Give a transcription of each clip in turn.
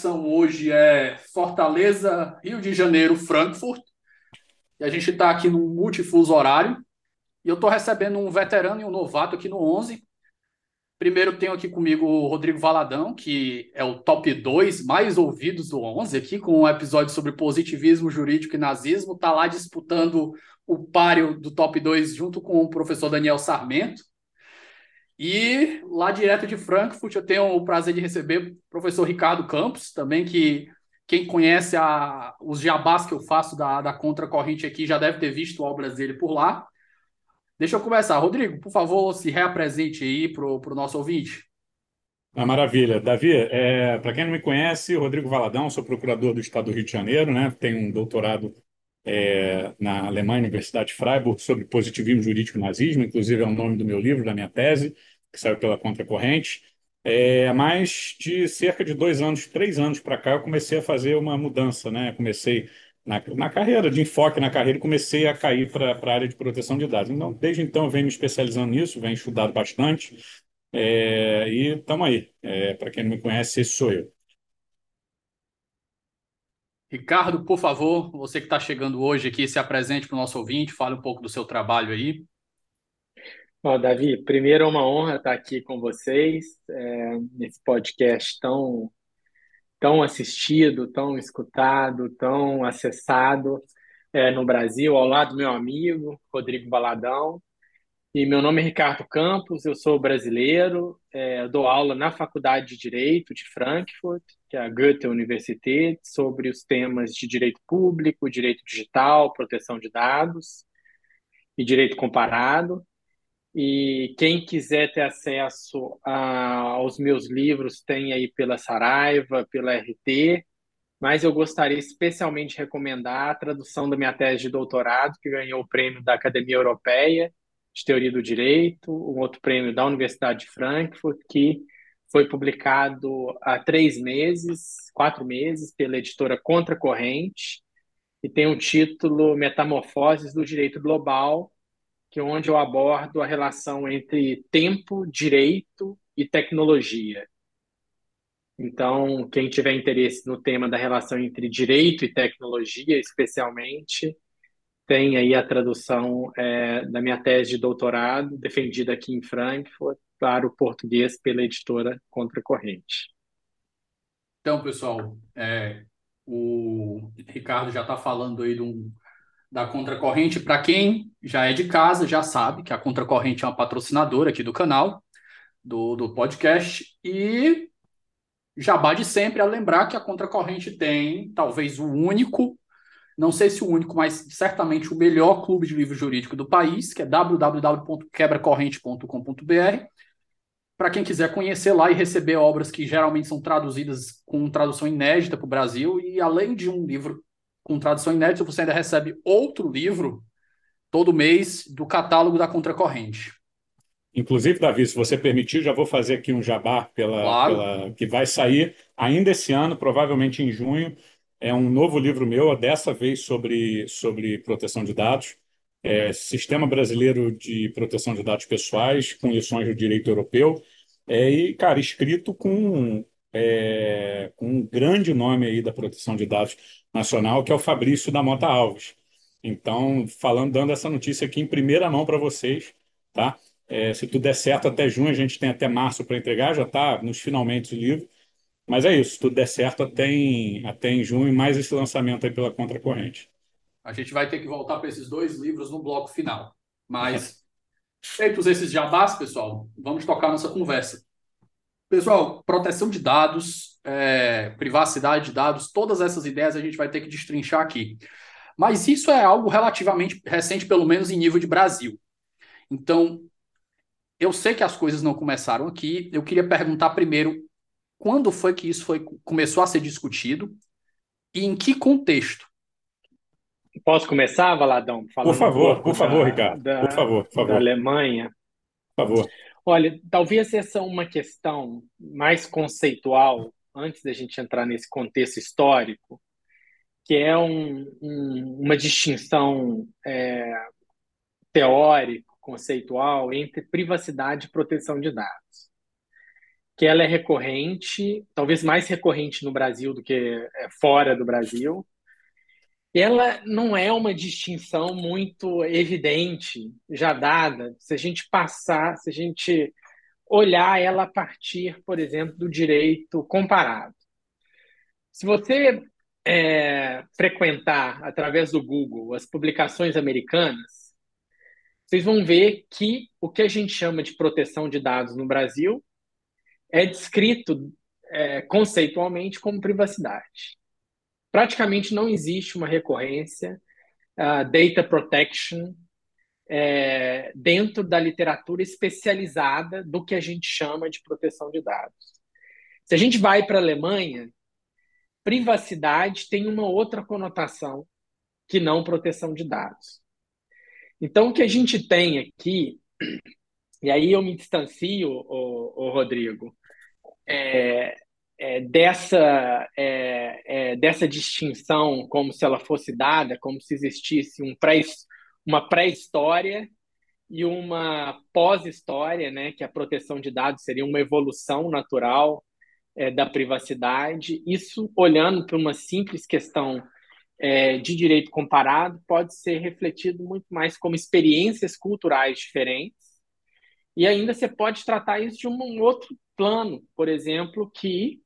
Conexão hoje é Fortaleza, Rio de Janeiro, Frankfurt. E a gente está aqui num multifuso horário. E eu estou recebendo um veterano e um novato aqui no 11. Primeiro tenho aqui comigo o Rodrigo Valadão, que é o top 2 mais ouvidos do 11 aqui, com um episódio sobre positivismo jurídico e nazismo. Está lá disputando o páreo do top 2 junto com o professor Daniel Sarmento. E lá direto de Frankfurt eu tenho o prazer de receber o professor Ricardo Campos, também que quem conhece a, os jabás que eu faço da, da Contracorrente aqui já deve ter visto obras dele por lá. Deixa eu começar. Rodrigo, por favor, se reapresente aí para o nosso ouvinte. Ah, maravilha. Davi, é, para quem não me conhece, Rodrigo Valadão, sou procurador do Estado do Rio de Janeiro, né? tenho um doutorado é, na Alemanha, Universidade Freiburg, sobre positivismo jurídico e nazismo, inclusive é o nome do meu livro, da minha tese, que saiu pela Contracorrente. É, mais de cerca de dois anos, três anos para cá, eu comecei a fazer uma mudança, né? Comecei na, na carreira, de enfoque na carreira, comecei a cair para a área de proteção de dados. Então, desde então, eu venho me especializando nisso, venho estudado bastante, é, e estamos aí. É, para quem não me conhece, esse sou eu. Ricardo, por favor, você que está chegando hoje aqui, se apresente para o nosso ouvinte, fale um pouco do seu trabalho aí. Bom, Davi, primeiro é uma honra estar aqui com vocês, é, nesse podcast tão tão assistido, tão escutado, tão acessado é, no Brasil, ao lado do meu amigo Rodrigo Baladão. E meu nome é Ricardo Campos, eu sou brasileiro, é, dou aula na Faculdade de Direito de Frankfurt, que é a Goethe Universität, sobre os temas de direito público, direito digital, proteção de dados e direito comparado. E quem quiser ter acesso a, aos meus livros tem aí pela Saraiva, pela RT, mas eu gostaria especialmente de recomendar a tradução da minha tese de doutorado, que ganhou o prêmio da Academia Europeia de Teoria do Direito, um outro prêmio da Universidade de Frankfurt, que foi publicado há três meses, quatro meses, pela editora Contracorrente, e tem o título Metamorfoses do Direito Global, que é onde eu abordo a relação entre tempo, direito e tecnologia. Então, quem tiver interesse no tema da relação entre direito e tecnologia, especialmente, tem aí a tradução é, da minha tese de doutorado, defendida aqui em Frankfurt, para o português pela editora Contracorrente. Então, pessoal, é, o Ricardo já está falando aí de um, da Contracorrente. Para quem já é de casa, já sabe que a Contracorrente é uma patrocinadora aqui do canal, do, do podcast. E jabá de sempre a lembrar que a Contracorrente tem talvez o único, não sei se o único, mas certamente o melhor clube de livro jurídico do país, que é www.quebracorrente.com.br. Para quem quiser conhecer lá e receber obras que geralmente são traduzidas com tradução inédita para o Brasil, e além de um livro com tradução inédita, você ainda recebe outro livro todo mês do catálogo da Contracorrente. Inclusive, Davi, se você permitir, já vou fazer aqui um jabá pela, claro. pela, que vai sair ainda esse ano, provavelmente em junho, é um novo livro meu, dessa vez sobre, sobre proteção de dados, é, Sistema Brasileiro de Proteção de Dados Pessoais, com lições do direito europeu, é, e, cara, escrito com, é, com um grande nome aí da proteção de dados nacional, que é o Fabrício da Mota Alves. Então, falando, dando essa notícia aqui em primeira mão para vocês, tá? É, se tudo der certo até junho, a gente tem até março para entregar, já está nos finalmente o livro. Mas é isso, se tudo der certo até em, até em junho, mais esse lançamento aí pela Contracorrente. A gente vai ter que voltar para esses dois livros no bloco final. Mas, feitos esses jabás, pessoal, vamos tocar nossa conversa. Pessoal, proteção de dados, é, privacidade de dados, todas essas ideias a gente vai ter que destrinchar aqui. Mas isso é algo relativamente recente, pelo menos em nível de Brasil. Então, eu sei que as coisas não começaram aqui. Eu queria perguntar primeiro quando foi que isso foi, começou a ser discutido e em que contexto? Posso começar, Valadão? Por favor, um por favor, da, Ricardo. Da, por favor, por favor. Da Alemanha. Por favor. Olha, talvez essa é uma questão mais conceitual, antes da gente entrar nesse contexto histórico, que é um, um, uma distinção é, teórica, conceitual, entre privacidade e proteção de dados que ela é recorrente, talvez mais recorrente no Brasil do que é, fora do Brasil. Ela não é uma distinção muito evidente, já dada, se a gente passar, se a gente olhar ela a partir, por exemplo, do direito comparado. Se você é, frequentar através do Google as publicações americanas, vocês vão ver que o que a gente chama de proteção de dados no Brasil é descrito é, conceitualmente como privacidade. Praticamente não existe uma recorrência uh, data protection é, dentro da literatura especializada do que a gente chama de proteção de dados. Se a gente vai para a Alemanha, privacidade tem uma outra conotação que não proteção de dados. Então, o que a gente tem aqui, e aí eu me distancio, o, Rodrigo, é, é, dessa, é, é, dessa distinção como se ela fosse dada, como se existisse um pré, uma pré-história e uma pós-história, né, que a proteção de dados seria uma evolução natural é, da privacidade. Isso, olhando para uma simples questão é, de direito comparado, pode ser refletido muito mais como experiências culturais diferentes. E ainda você pode tratar isso de um outro plano, por exemplo, que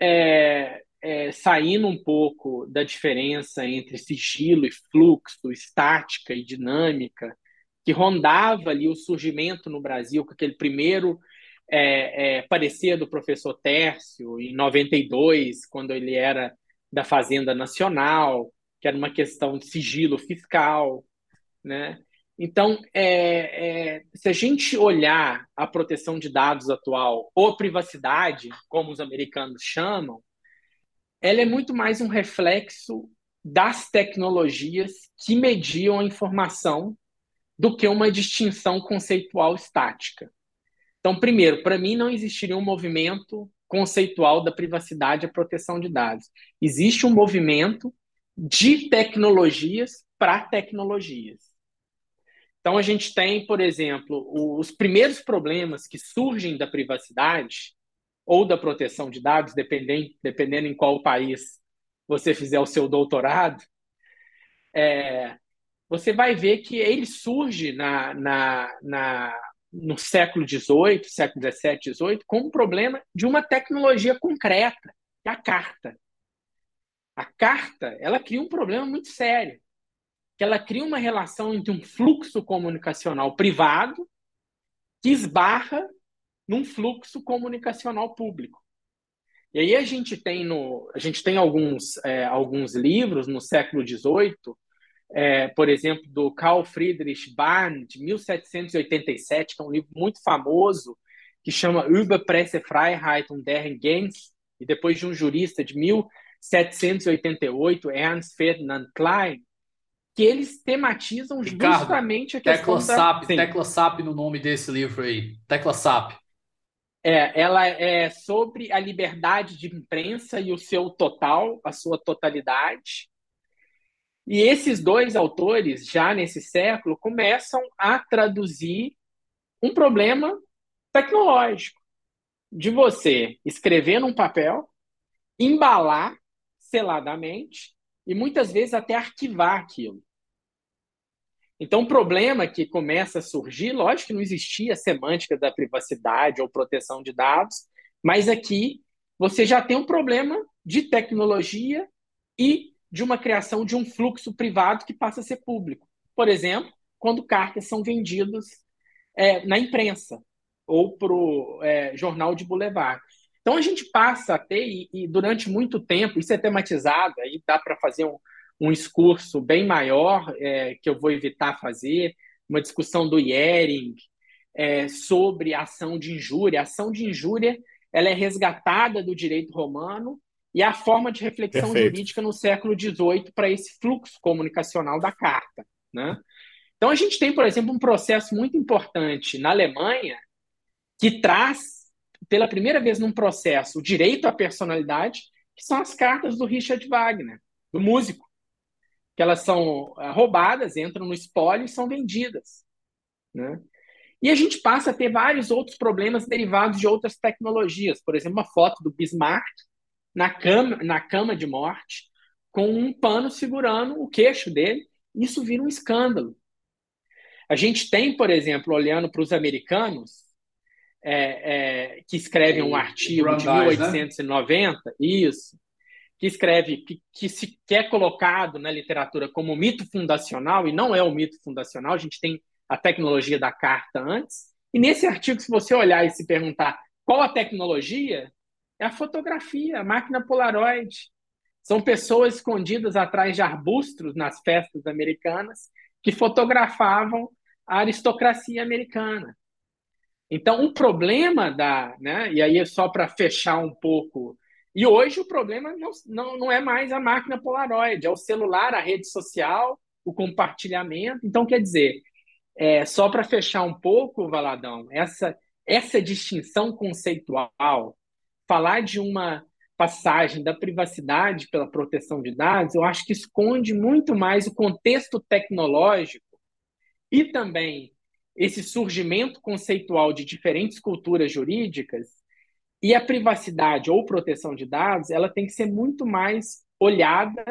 é, é, saindo um pouco da diferença entre sigilo e fluxo, estática e dinâmica, que rondava ali o surgimento no Brasil com aquele primeiro é, é, parecer do professor Tércio, em 92, quando ele era da Fazenda Nacional, que era uma questão de sigilo fiscal, né? Então, é, é, se a gente olhar a proteção de dados atual, ou privacidade, como os americanos chamam, ela é muito mais um reflexo das tecnologias que mediam a informação do que uma distinção conceitual estática. Então, primeiro, para mim não existiria um movimento conceitual da privacidade e proteção de dados. Existe um movimento de tecnologias para tecnologias. Então, a gente tem, por exemplo, os primeiros problemas que surgem da privacidade ou da proteção de dados, dependendo, dependendo em qual país você fizer o seu doutorado, é, você vai ver que ele surge na, na, na, no século XVIII, século XVII, XVIII, como um problema de uma tecnologia concreta, que é a carta. A carta, ela cria um problema muito sério que ela cria uma relação entre um fluxo comunicacional privado que esbarra num fluxo comunicacional público. E aí a gente tem no, a gente tem alguns, é, alguns livros no século XVIII, é, por exemplo, do Carl Friedrich Bahn, de 1787, que é um livro muito famoso, que chama Über Pressefreiheit und deren Gens, e depois de um jurista de 1788, Ernst Ferdinand Klein, que eles tematizam Ricardo, justamente a questão tecla da... SAP, tecla SAP no nome desse livro aí. Tecla SAP. É, ela é sobre a liberdade de imprensa e o seu total, a sua totalidade. E esses dois autores, já nesse século, começam a traduzir um problema tecnológico de você escrever num papel, embalar seladamente e muitas vezes até arquivar aquilo. Então, o problema que começa a surgir, lógico que não existia semântica da privacidade ou proteção de dados, mas aqui você já tem um problema de tecnologia e de uma criação de um fluxo privado que passa a ser público. Por exemplo, quando cartas são vendidas é, na imprensa ou para o é, jornal de boulevard. Então a gente passa a ter, e, e durante muito tempo, isso é tematizado, aí dá para fazer um, um discurso bem maior, é, que eu vou evitar fazer, uma discussão do Yering é, sobre ação de injúria. A ação de injúria ela é resgatada do direito romano e a forma de reflexão Perfeito. jurídica no século XVIII para esse fluxo comunicacional da carta. Né? Então, a gente tem, por exemplo, um processo muito importante na Alemanha que traz, pela primeira vez num processo, o direito à personalidade, que são as cartas do Richard Wagner, do músico que elas são eh, roubadas, entram no espólio e são vendidas. Né? E a gente passa a ter vários outros problemas derivados de outras tecnologias. Por exemplo, uma foto do Bismarck na cama, na cama de morte, com um pano segurando o queixo dele. Isso vira um escândalo. A gente tem, por exemplo, olhando para os americanos, é, é, que escrevem um artigo de 1890, né? isso, que escreve, que, que se quer colocado na literatura como mito fundacional, e não é o mito fundacional, a gente tem a tecnologia da carta antes. E nesse artigo, se você olhar e se perguntar qual a tecnologia, é a fotografia, a máquina Polaroid. São pessoas escondidas atrás de arbustos nas festas americanas que fotografavam a aristocracia americana. Então, o problema da. Né, e aí, é só para fechar um pouco e hoje o problema não, não, não é mais a máquina Polaroid, é o celular, a rede social, o compartilhamento. Então, quer dizer, é, só para fechar um pouco, Valadão, essa, essa distinção conceitual, falar de uma passagem da privacidade pela proteção de dados, eu acho que esconde muito mais o contexto tecnológico e também esse surgimento conceitual de diferentes culturas jurídicas e a privacidade ou proteção de dados, ela tem que ser muito mais olhada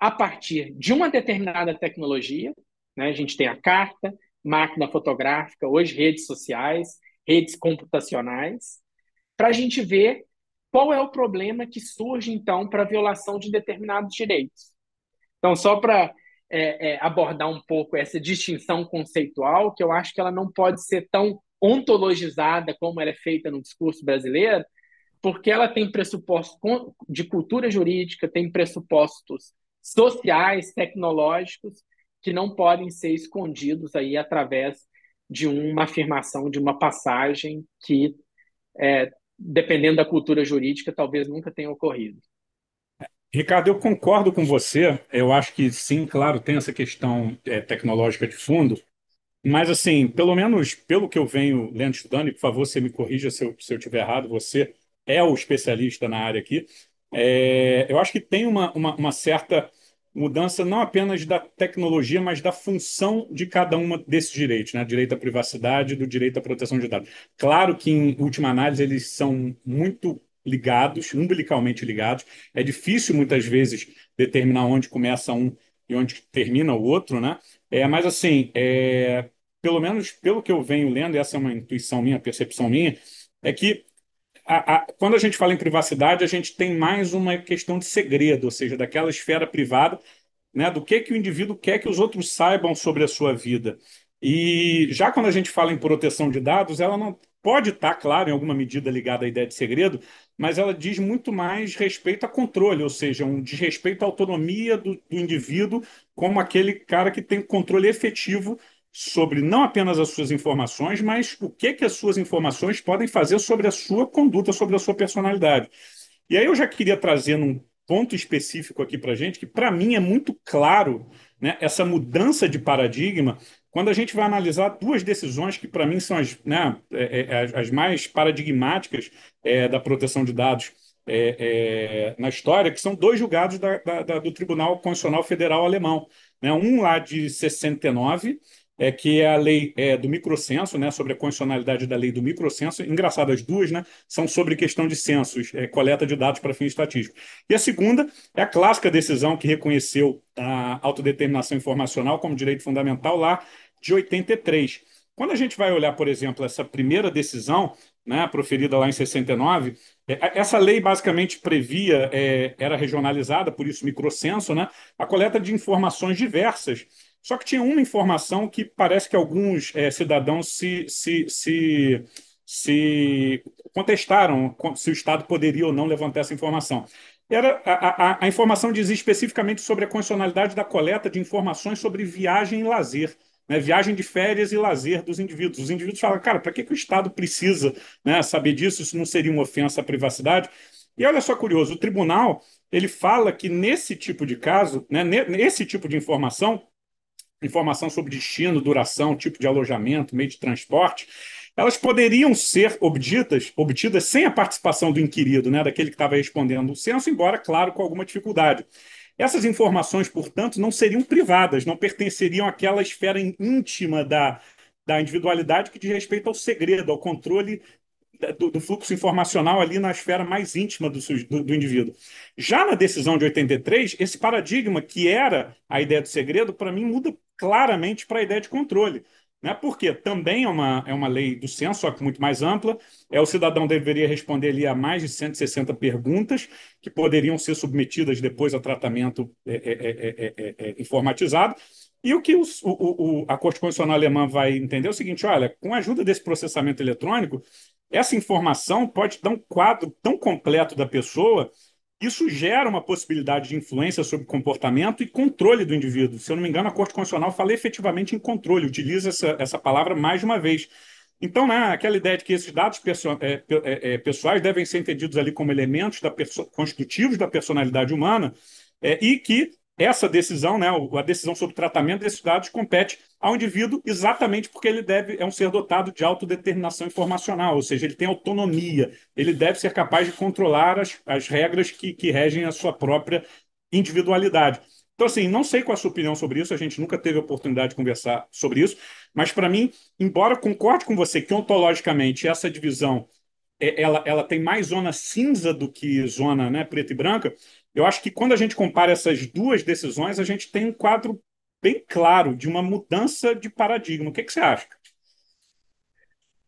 a partir de uma determinada tecnologia. Né? A gente tem a carta, máquina fotográfica, hoje redes sociais, redes computacionais, para a gente ver qual é o problema que surge, então, para a violação de determinados direitos. Então, só para é, é, abordar um pouco essa distinção conceitual, que eu acho que ela não pode ser tão ontologizada como ela é feita no discurso brasileiro, porque ela tem pressupostos de cultura jurídica, tem pressupostos sociais, tecnológicos, que não podem ser escondidos aí através de uma afirmação, de uma passagem que, é, dependendo da cultura jurídica, talvez nunca tenha ocorrido. Ricardo, eu concordo com você. Eu acho que sim, claro, tem essa questão é, tecnológica de fundo, mas, assim, pelo menos pelo que eu venho lendo, estudando, e por favor, você me corrija se eu, se eu estiver errado, você é o especialista na área aqui, é, eu acho que tem uma, uma, uma, certa mudança não apenas da tecnologia, mas da função de cada uma desses direitos, né? Direito à privacidade do direito à proteção de dados. Claro que, em última análise, eles são muito ligados, umbilicalmente ligados. É difícil, muitas vezes, determinar onde começa um e onde termina o outro, né? É, mas, assim, é, pelo menos pelo que eu venho lendo, essa é uma intuição minha, percepção minha, é que a, a, quando a gente fala em privacidade, a gente tem mais uma questão de segredo, ou seja, daquela esfera privada, né, do que, que o indivíduo quer que os outros saibam sobre a sua vida. E já quando a gente fala em proteção de dados, ela não pode estar, claro, em alguma medida ligada à ideia de segredo, mas ela diz muito mais respeito a controle, ou seja, um desrespeito à autonomia do, do indivíduo como aquele cara que tem controle efetivo sobre não apenas as suas informações, mas o que, que as suas informações podem fazer sobre a sua conduta, sobre a sua personalidade. E aí eu já queria trazer num ponto específico aqui para gente, que para mim é muito claro né, essa mudança de paradigma quando a gente vai analisar duas decisões que, para mim, são as, né, é, é, as mais paradigmáticas é, da proteção de dados é, é, na história, que são dois julgados da, da, do Tribunal Constitucional Federal Alemão. Né? Um lá de 69, é, que é a lei é, do microcenso, né, sobre a constitucionalidade da lei do microcenso. Engraçado, as duas né, são sobre questão de censos, é, coleta de dados para fins estatísticos. E a segunda é a clássica decisão que reconheceu a autodeterminação informacional como direito fundamental lá de 83. Quando a gente vai olhar, por exemplo, essa primeira decisão, né, proferida lá em 69, é, essa lei basicamente previa, é, era regionalizada, por isso microcenso, né, a coleta de informações diversas. Só que tinha uma informação que parece que alguns é, cidadãos se, se, se, se contestaram se o Estado poderia ou não levantar essa informação. Era, a, a, a informação dizia especificamente sobre a condicionalidade da coleta de informações sobre viagem e lazer né, viagem de férias e lazer dos indivíduos. Os indivíduos falam, cara, para que, que o Estado precisa né, saber disso? Isso não seria uma ofensa à privacidade? E olha só curioso, o tribunal ele fala que nesse tipo de caso, né, nesse tipo de informação, informação sobre destino, duração, tipo de alojamento, meio de transporte, elas poderiam ser obtidas, obtidas sem a participação do inquirido, né, daquele que estava respondendo o censo, embora, claro, com alguma dificuldade. Essas informações, portanto, não seriam privadas, não pertenceriam àquela esfera íntima da, da individualidade que diz respeito ao segredo, ao controle do, do, fluxo informacional ali na esfera mais íntima do, do, do, indivíduo. Já na decisão de 83, esse paradigma que era a ideia do segredo, para mim, muda claramente para a ideia de controle. Né? Porque também é uma, é uma lei do censo, só que muito mais ampla. É, o cidadão deveria responder ali a mais de 160 perguntas, que poderiam ser submetidas depois a tratamento é, é, é, informatizado. E o que o, o, a Corte Constitucional Alemã vai entender é o seguinte: olha, com a ajuda desse processamento eletrônico, essa informação pode dar um quadro tão completo da pessoa isso gera uma possibilidade de influência sobre comportamento e controle do indivíduo. Se eu não me engano, a Corte Constitucional fala efetivamente em controle, utiliza essa, essa palavra mais de uma vez. Então, né, aquela ideia de que esses dados é, é, é, pessoais devem ser entendidos ali como elementos da constitutivos da personalidade humana é, e que essa decisão, né, a decisão sobre o tratamento desses dados, compete ao indivíduo exatamente porque ele deve é um ser dotado de autodeterminação informacional, ou seja, ele tem autonomia, ele deve ser capaz de controlar as, as regras que, que regem a sua própria individualidade. Então, assim, não sei qual a sua opinião sobre isso, a gente nunca teve a oportunidade de conversar sobre isso, mas para mim, embora concorde com você que ontologicamente essa divisão é, ela, ela tem mais zona cinza do que zona né, preta e branca, eu acho que quando a gente compara essas duas decisões, a gente tem um quadro bem claro de uma mudança de paradigma. O que, que você acha?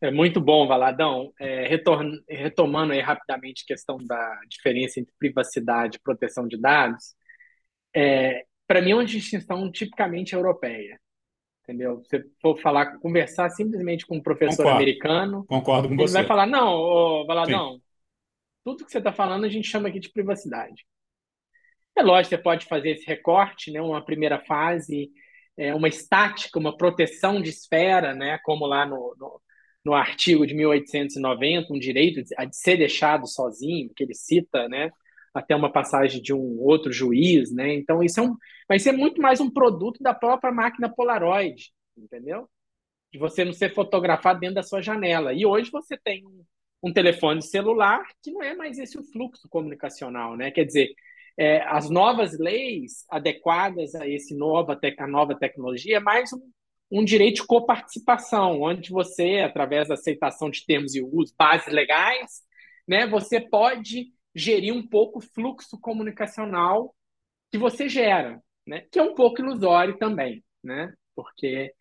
É muito bom, Valadão. É, retomando aí rapidamente a questão da diferença entre privacidade e proteção de dados, é, para mim é uma distinção tipicamente europeia. Entendeu? Se for falar, conversar simplesmente com um professor concordo, americano, concordo com ele você. vai falar: não, ô, Valadão, Sim. tudo que você está falando a gente chama aqui de privacidade. É lógico, você pode fazer esse recorte, né, uma primeira fase, é, uma estática, uma proteção de esfera, né, como lá no, no, no artigo de 1890, um direito de, de ser deixado sozinho, que ele cita, né, até uma passagem de um outro juiz, né? Então isso é um, vai ser muito mais um produto da própria máquina Polaroid, entendeu? De você não ser fotografado dentro da sua janela. E hoje você tem um, um telefone celular que não é mais esse o fluxo comunicacional, né? Quer dizer, é, as novas leis adequadas a esse nova a nova tecnologia é mais um, um direito de coparticipação, onde você, através da aceitação de termos e uso, bases legais, né, você pode gerir um pouco o fluxo comunicacional que você gera, né, que é um pouco ilusório também, né, porque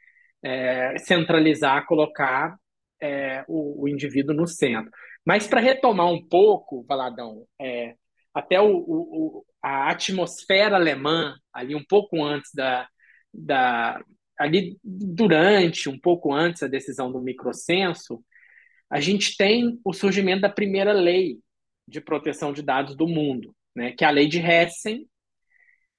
é, centralizar, colocar é, o, o, indivíduo no centro. Mas para retomar um pouco, Valadão, é, até o, o, a atmosfera alemã, ali um pouco antes da, da. ali durante, um pouco antes da decisão do microcenso, a gente tem o surgimento da primeira lei de proteção de dados do mundo, né, que é a lei de Hessen,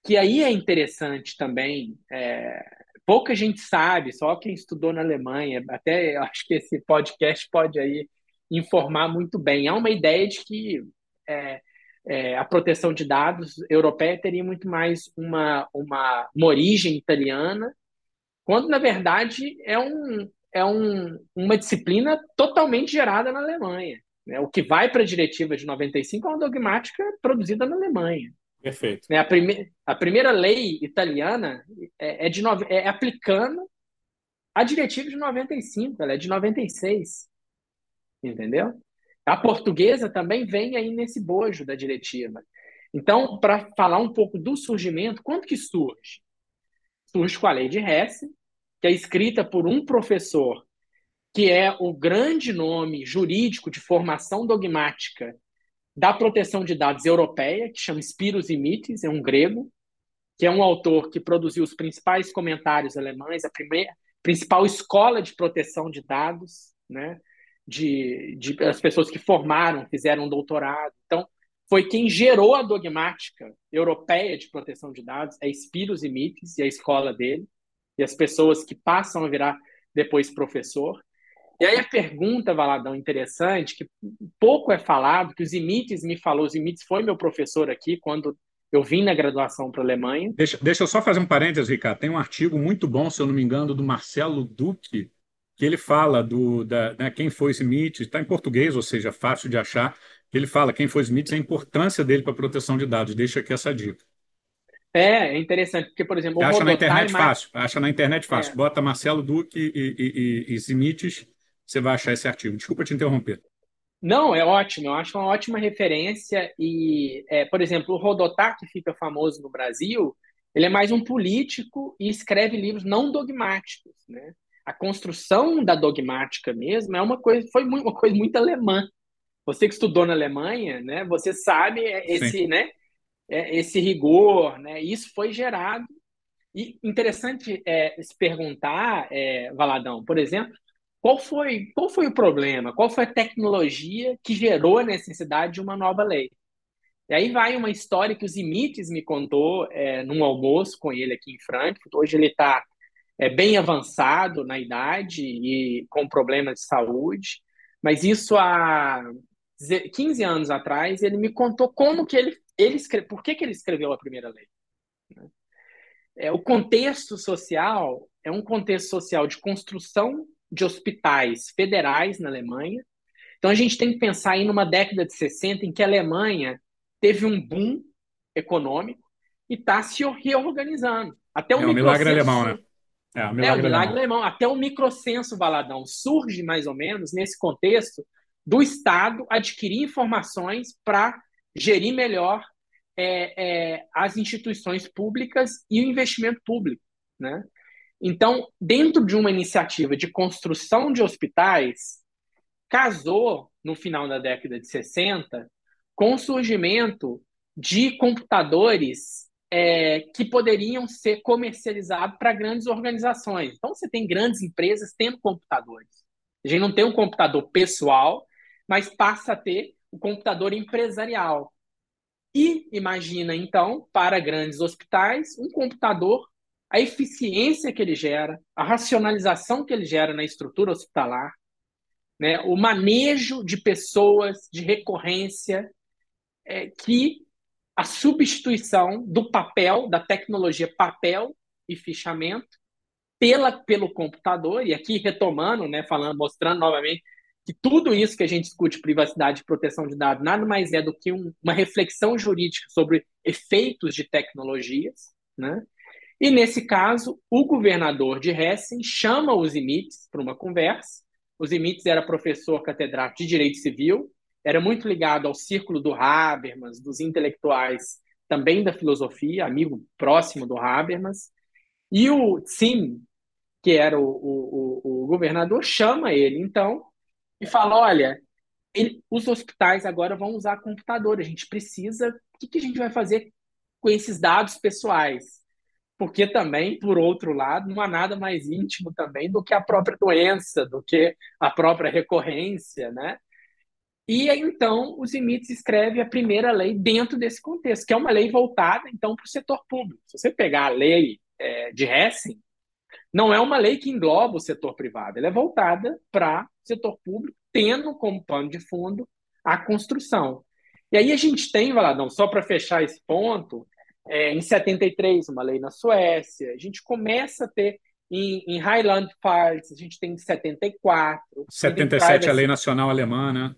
que aí é interessante também. É, pouca gente sabe, só quem estudou na Alemanha, até acho que esse podcast pode aí informar muito bem. Há uma ideia de que é, é, a proteção de dados europeia teria muito mais uma, uma, uma origem italiana quando na verdade é, um, é um, uma disciplina totalmente gerada na Alemanha. Né? O que vai para a diretiva de 95 é uma dogmática produzida na Alemanha. Perfeito. Né? A, prime a primeira lei italiana é, é de no é aplicando a diretiva de 95, ela é de 96. Entendeu? A portuguesa também vem aí nesse bojo da diretiva. Então, para falar um pouco do surgimento, quando que surge? Surge com a lei de Hesse, que é escrita por um professor que é o grande nome jurídico de formação dogmática da proteção de dados europeia, que chama Spiros Imitis, é um grego, que é um autor que produziu os principais comentários alemães, a primeira, principal escola de proteção de dados, né? De, de as pessoas que formaram, fizeram um doutorado. Então, foi quem gerou a dogmática europeia de proteção de dados, é Spiros Imitis e a escola dele, e as pessoas que passam a virar depois professor. E aí a pergunta, Valadão, interessante, que pouco é falado, que o Zimites me falou, o Zimites foi meu professor aqui quando eu vim na graduação para a Alemanha. Deixa, deixa eu só fazer um parênteses, Ricardo. Tem um artigo muito bom, se eu não me engano, do Marcelo Duque, que ele fala do da, né, quem foi Smith, está em português, ou seja, fácil de achar. Ele fala quem foi Smith e a importância dele para a proteção de dados. Deixa aqui essa dica. É, é interessante, porque, por exemplo, acha na internet fácil, acha na internet fácil. É. Bota Marcelo Duque e, e, e, e Simites, você vai achar esse artigo. Desculpa te interromper. Não, é ótimo, eu acho uma ótima referência. E, é, por exemplo, o Rodotá, que fica famoso no Brasil, ele é mais um político e escreve livros não dogmáticos. Né? A construção da dogmática mesmo é uma coisa, foi muito, uma coisa muito alemã. Você que estudou na Alemanha, né, você sabe esse, né, é, esse rigor, né? Isso foi gerado. E interessante é, se perguntar, é, Valadão, por exemplo, qual foi, qual foi o problema? Qual foi a tecnologia que gerou a necessidade de uma nova lei? E aí vai uma história que o Zimites me contou é, num almoço com ele aqui em Frankfurt. Hoje ele está é, bem avançado na idade e com problemas de saúde, mas isso há 15 anos atrás ele me contou como que ele ele escreve, por que, que ele escreveu a primeira lei? Né? É, o contexto social é um contexto social de construção de hospitais federais na Alemanha. Então a gente tem que pensar aí numa década de 60 em que a Alemanha teve um boom econômico e está se reorganizando. Até o é um milagre alemão, né? É, um milagre, é, um milagre alemão. Até o microcenso Valadão surge mais ou menos nesse contexto do Estado adquirir informações para gerir melhor é, é, as instituições públicas e o investimento público. Né? Então, dentro de uma iniciativa de construção de hospitais, casou, no final da década de 60, com o surgimento de computadores é, que poderiam ser comercializados para grandes organizações. Então, você tem grandes empresas tendo computadores. A gente não tem um computador pessoal, mas passa a ter o computador empresarial. E imagina, então, para grandes hospitais, um computador, a eficiência que ele gera, a racionalização que ele gera na estrutura hospitalar, né, o manejo de pessoas, de recorrência, é, que a substituição do papel, da tecnologia papel e fichamento, pela, pelo computador, e aqui retomando, né, falando, mostrando novamente que tudo isso que a gente discute, privacidade e proteção de dados, nada mais é do que um, uma reflexão jurídica sobre efeitos de tecnologias, né? E nesse caso, o governador de Hessen chama os Imites para uma conversa. Os Imites era professor catedrático de Direito Civil, era muito ligado ao círculo do Habermas, dos intelectuais, também da filosofia, amigo próximo do Habermas. E o Sim, que era o, o, o, governador, chama ele, então, e fala: olha, ele, os hospitais agora vão usar computador, a gente precisa. O que, que a gente vai fazer com esses dados pessoais? Porque também, por outro lado, não há nada mais íntimo também do que a própria doença, do que a própria recorrência, né? E então o Zimitz escreve a primeira lei dentro desse contexto, que é uma lei voltada então para o setor público. Se você pegar a lei é, de Hessing, não é uma lei que engloba o setor privado, ela é voltada para o setor público, tendo como pano de fundo a construção. E aí a gente tem, Valadão, só para fechar esse ponto, é, em 73, uma lei na Suécia, a gente começa a ter em, em Highland Parts, a gente tem de 74. 77 a lei nacional alemã, né?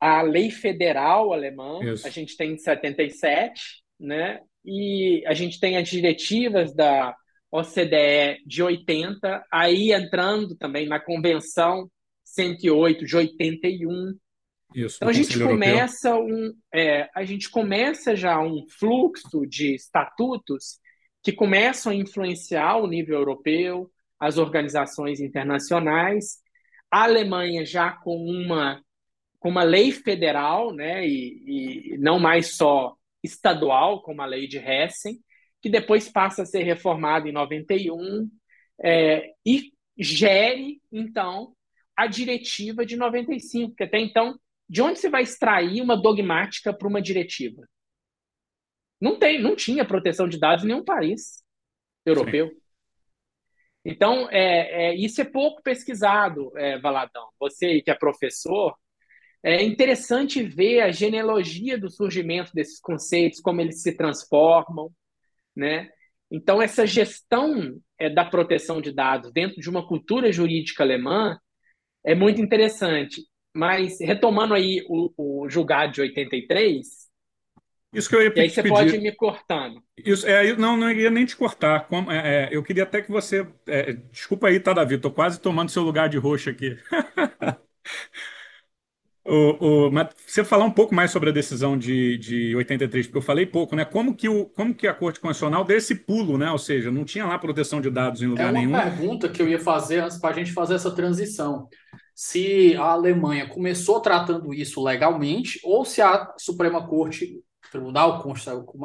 A lei federal alemã, Isso. a gente tem de 77, né? E a gente tem as diretivas da OCDE de 80, aí entrando também na Convenção 108 de 81. Isso, então a gente começa um, é, a gente começa já um fluxo de estatutos que começam a influenciar o nível europeu, as organizações internacionais. A Alemanha já com uma com uma lei federal, né, e, e não mais só estadual, como a lei de Hessen, que depois passa a ser reformada em 91 é, e gere, então, a diretiva de 95, porque até então, de onde você vai extrair uma dogmática para uma diretiva? Não tem, não tinha proteção de dados em nenhum país europeu. Sim. Então, é, é, isso é pouco pesquisado, é, Valadão. Você que é professor, é interessante ver a genealogia do surgimento desses conceitos, como eles se transformam, né? Então, essa gestão é, da proteção de dados dentro de uma cultura jurídica alemã é muito interessante. Mas, retomando aí o, o julgado de 83, isso que eu ia e aí você pedir. pode ir me cortando. Isso, é, não, não ia nem te cortar. Como, é, é, eu queria até que você. É, desculpa aí, tá, Davi? Estou quase tomando seu lugar de roxo aqui. O, o, mas você falar um pouco mais sobre a decisão de, de 83, porque eu falei pouco, né? Como que, o, como que a Corte Constitucional deu esse pulo, né? Ou seja, não tinha lá proteção de dados em lugar é uma nenhum. pergunta que eu ia fazer antes para a gente fazer essa transição. Se a Alemanha começou tratando isso legalmente, ou se a Suprema Corte, o Tribunal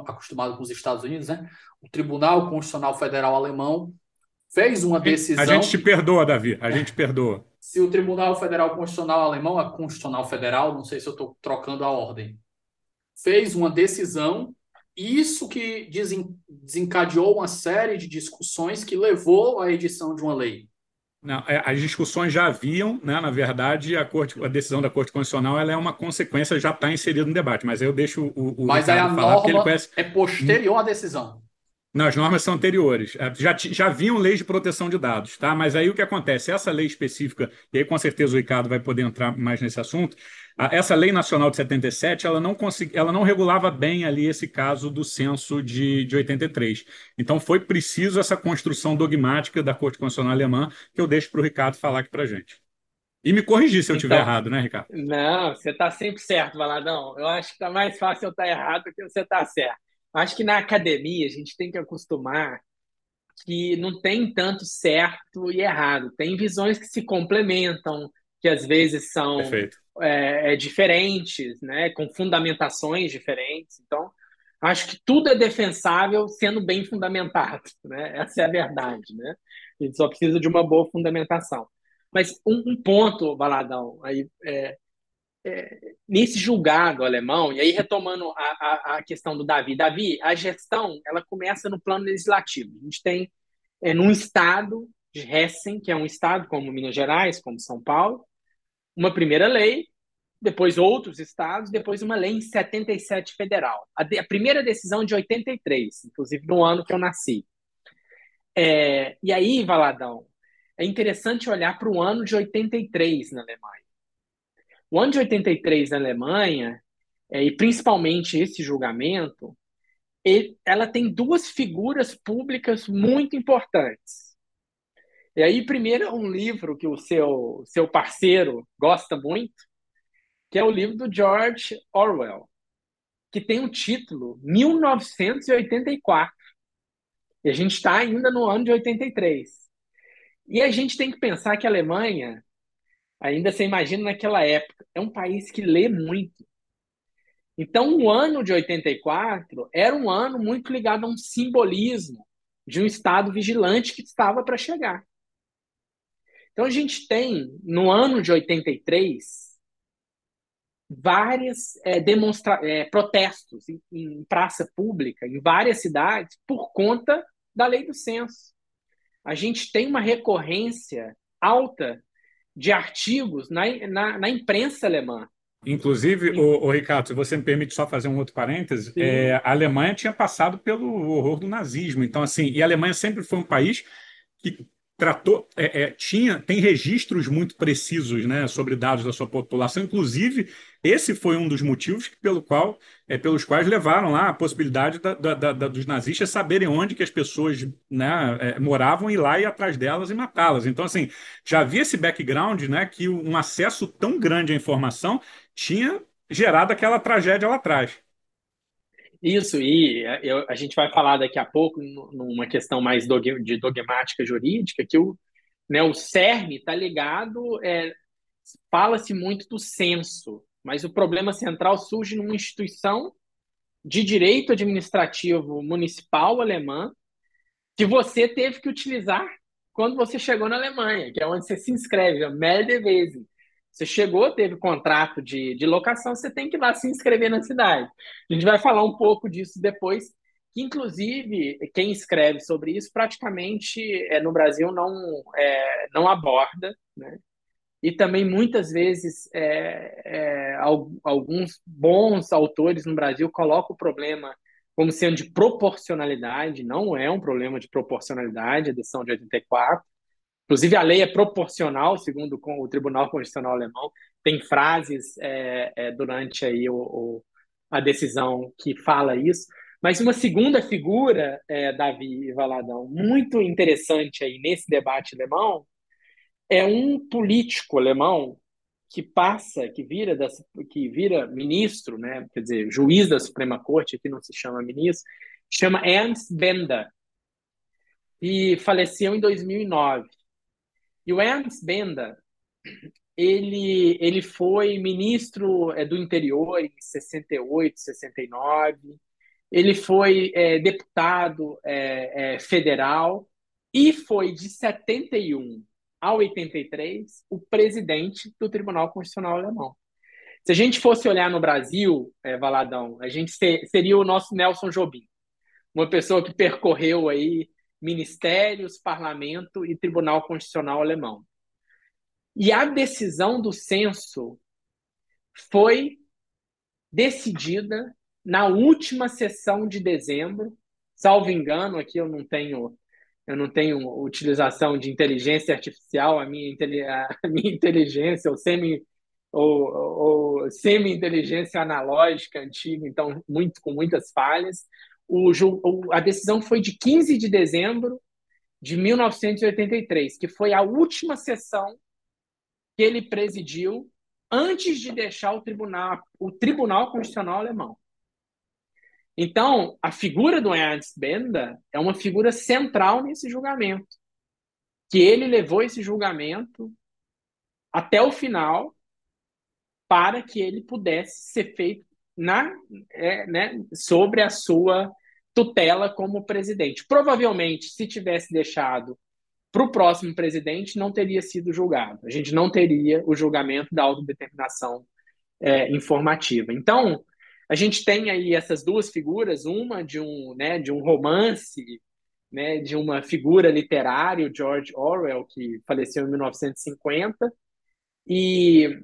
acostumado com os Estados Unidos, né? O Tribunal Constitucional Federal Alemão fez uma decisão. A gente te perdoa, Davi, a gente perdoa se o Tribunal Federal Constitucional Alemão, a Constitucional Federal, não sei se eu estou trocando a ordem, fez uma decisão, isso que desencadeou uma série de discussões que levou à edição de uma lei. Não, é, as discussões já haviam, né? na verdade, a, corte, a decisão da Corte Constitucional ela é uma consequência, já está inserida no debate, mas eu deixo o, o Mas aí a norma conhece... é posterior à decisão. Não, as normas são anteriores. É, já, já haviam leis de proteção de dados, tá? Mas aí o que acontece? Essa lei específica, e aí com certeza o Ricardo vai poder entrar mais nesse assunto, essa lei nacional de 77, ela não, consegui, ela não regulava bem ali esse caso do censo de, de 83. Então foi preciso essa construção dogmática da Corte Constitucional Alemã, que eu deixo para o Ricardo falar aqui para gente. E me corrigir se eu estiver então, errado, né, Ricardo? Não, você está sempre certo, Valadão. Eu acho que está mais fácil eu estar tá errado do que você estar tá certo. Acho que na academia a gente tem que acostumar que não tem tanto certo e errado. Tem visões que se complementam, que às vezes são é, é, diferentes, né? com fundamentações diferentes. Então, acho que tudo é defensável sendo bem fundamentado. Né? Essa é a verdade. Né? A gente só precisa de uma boa fundamentação. Mas um, um ponto, Baladão, aí, é, é, nesse julgado alemão, e aí retomando a, a, a, questão do Davi, Davi, a gestão ela começa no plano legislativo. A gente tem é, num estado de Hessen, que é um estado como Minas Gerais, como São Paulo, uma primeira lei, depois outros estados, depois uma lei em 77 federal. A, de, a primeira decisão de 83, inclusive no ano que eu nasci. É, e aí, Valadão, é interessante olhar para o ano de 83 na Alemanha. O ano de 83 na Alemanha, é, e principalmente esse julgamento, ele, ela tem duas figuras públicas muito importantes. E aí, primeiro, um livro que o seu, seu parceiro gosta muito, que é o livro do George Orwell, que tem o título 1984. E a gente está ainda no ano de 83. E a gente tem que pensar que a Alemanha Ainda você imagina naquela época, é um país que lê muito. Então, o ano de 84 era um ano muito ligado a um simbolismo de um Estado vigilante que estava para chegar. Então, a gente tem, no ano de 83, vários é, demonstra é, protestos em, em praça pública, em várias cidades, por conta da lei do censo. A gente tem uma recorrência alta de artigos na, na, na imprensa alemã. Inclusive, o, o, Ricardo, se você me permite só fazer um outro parêntese, é, a Alemanha tinha passado pelo horror do nazismo. Então, assim, e a Alemanha sempre foi um país que tratou, é, é, tinha, tem registros muito precisos, né, sobre dados da sua população. Inclusive, esse foi um dos motivos pelo qual, é, pelos quais levaram lá a possibilidade da, da, da, dos nazistas saberem onde que as pessoas né, é, moravam e lá ir atrás delas e matá-las. Então, assim, já havia esse background, né, que um acesso tão grande à informação tinha gerado aquela tragédia lá atrás. Isso, e é, eu, a gente vai falar daqui a pouco, numa questão mais de dogmática jurídica, que o, né, o CERN está ligado, é, fala-se muito do censo, mas o problema central surge numa instituição de direito administrativo municipal alemã que você teve que utilizar quando você chegou na Alemanha, que é onde você se inscreve, a Meldewesen. Você chegou, teve contrato de, de locação, você tem que ir lá se inscrever na cidade. A gente vai falar um pouco disso depois, que inclusive quem escreve sobre isso praticamente é, no Brasil não, é, não aborda, né? E também muitas vezes é, é, alguns bons autores no Brasil colocam o problema como sendo de proporcionalidade, não é um problema de proporcionalidade, a decisão de 84, Inclusive, a lei é proporcional, segundo o Tribunal Constitucional Alemão. Tem frases é, é, durante aí o, o, a decisão que fala isso. Mas uma segunda figura, é, Davi Valadão, muito interessante aí nesse debate alemão, é um político alemão que passa, que vira, da, que vira ministro, né? quer dizer, juiz da Suprema Corte, que não se chama ministro, chama Ernst Bender, e faleceu em 2009. E o Ernst Benda, ele, ele foi ministro é, do interior em 68, 69, ele foi é, deputado é, é, federal e foi de 71 a 83 o presidente do Tribunal Constitucional Alemão. Se a gente fosse olhar no Brasil, é, Valadão, a gente ser, seria o nosso Nelson Jobim, uma pessoa que percorreu aí ministérios, parlamento e Tribunal Constitucional alemão. E a decisão do censo foi decidida na última sessão de dezembro, salvo engano, aqui eu não tenho eu não tenho utilização de inteligência artificial, a minha, a minha inteligência ou semi ou, ou semi-inteligência analógica antiga, então muito com muitas falhas, o, a decisão foi de 15 de dezembro de 1983, que foi a última sessão que ele presidiu antes de deixar o tribunal, o Tribunal Constitucional Alemão. Então, a figura do Ernst Benda é uma figura central nesse julgamento, que ele levou esse julgamento até o final para que ele pudesse ser feito na, é, né, sobre a sua tutela como presidente. Provavelmente, se tivesse deixado para o próximo presidente, não teria sido julgado. A gente não teria o julgamento da autodeterminação é, informativa. Então, a gente tem aí essas duas figuras, uma de um, né, de um romance, né, de uma figura literária, George Orwell, que faleceu em 1950, e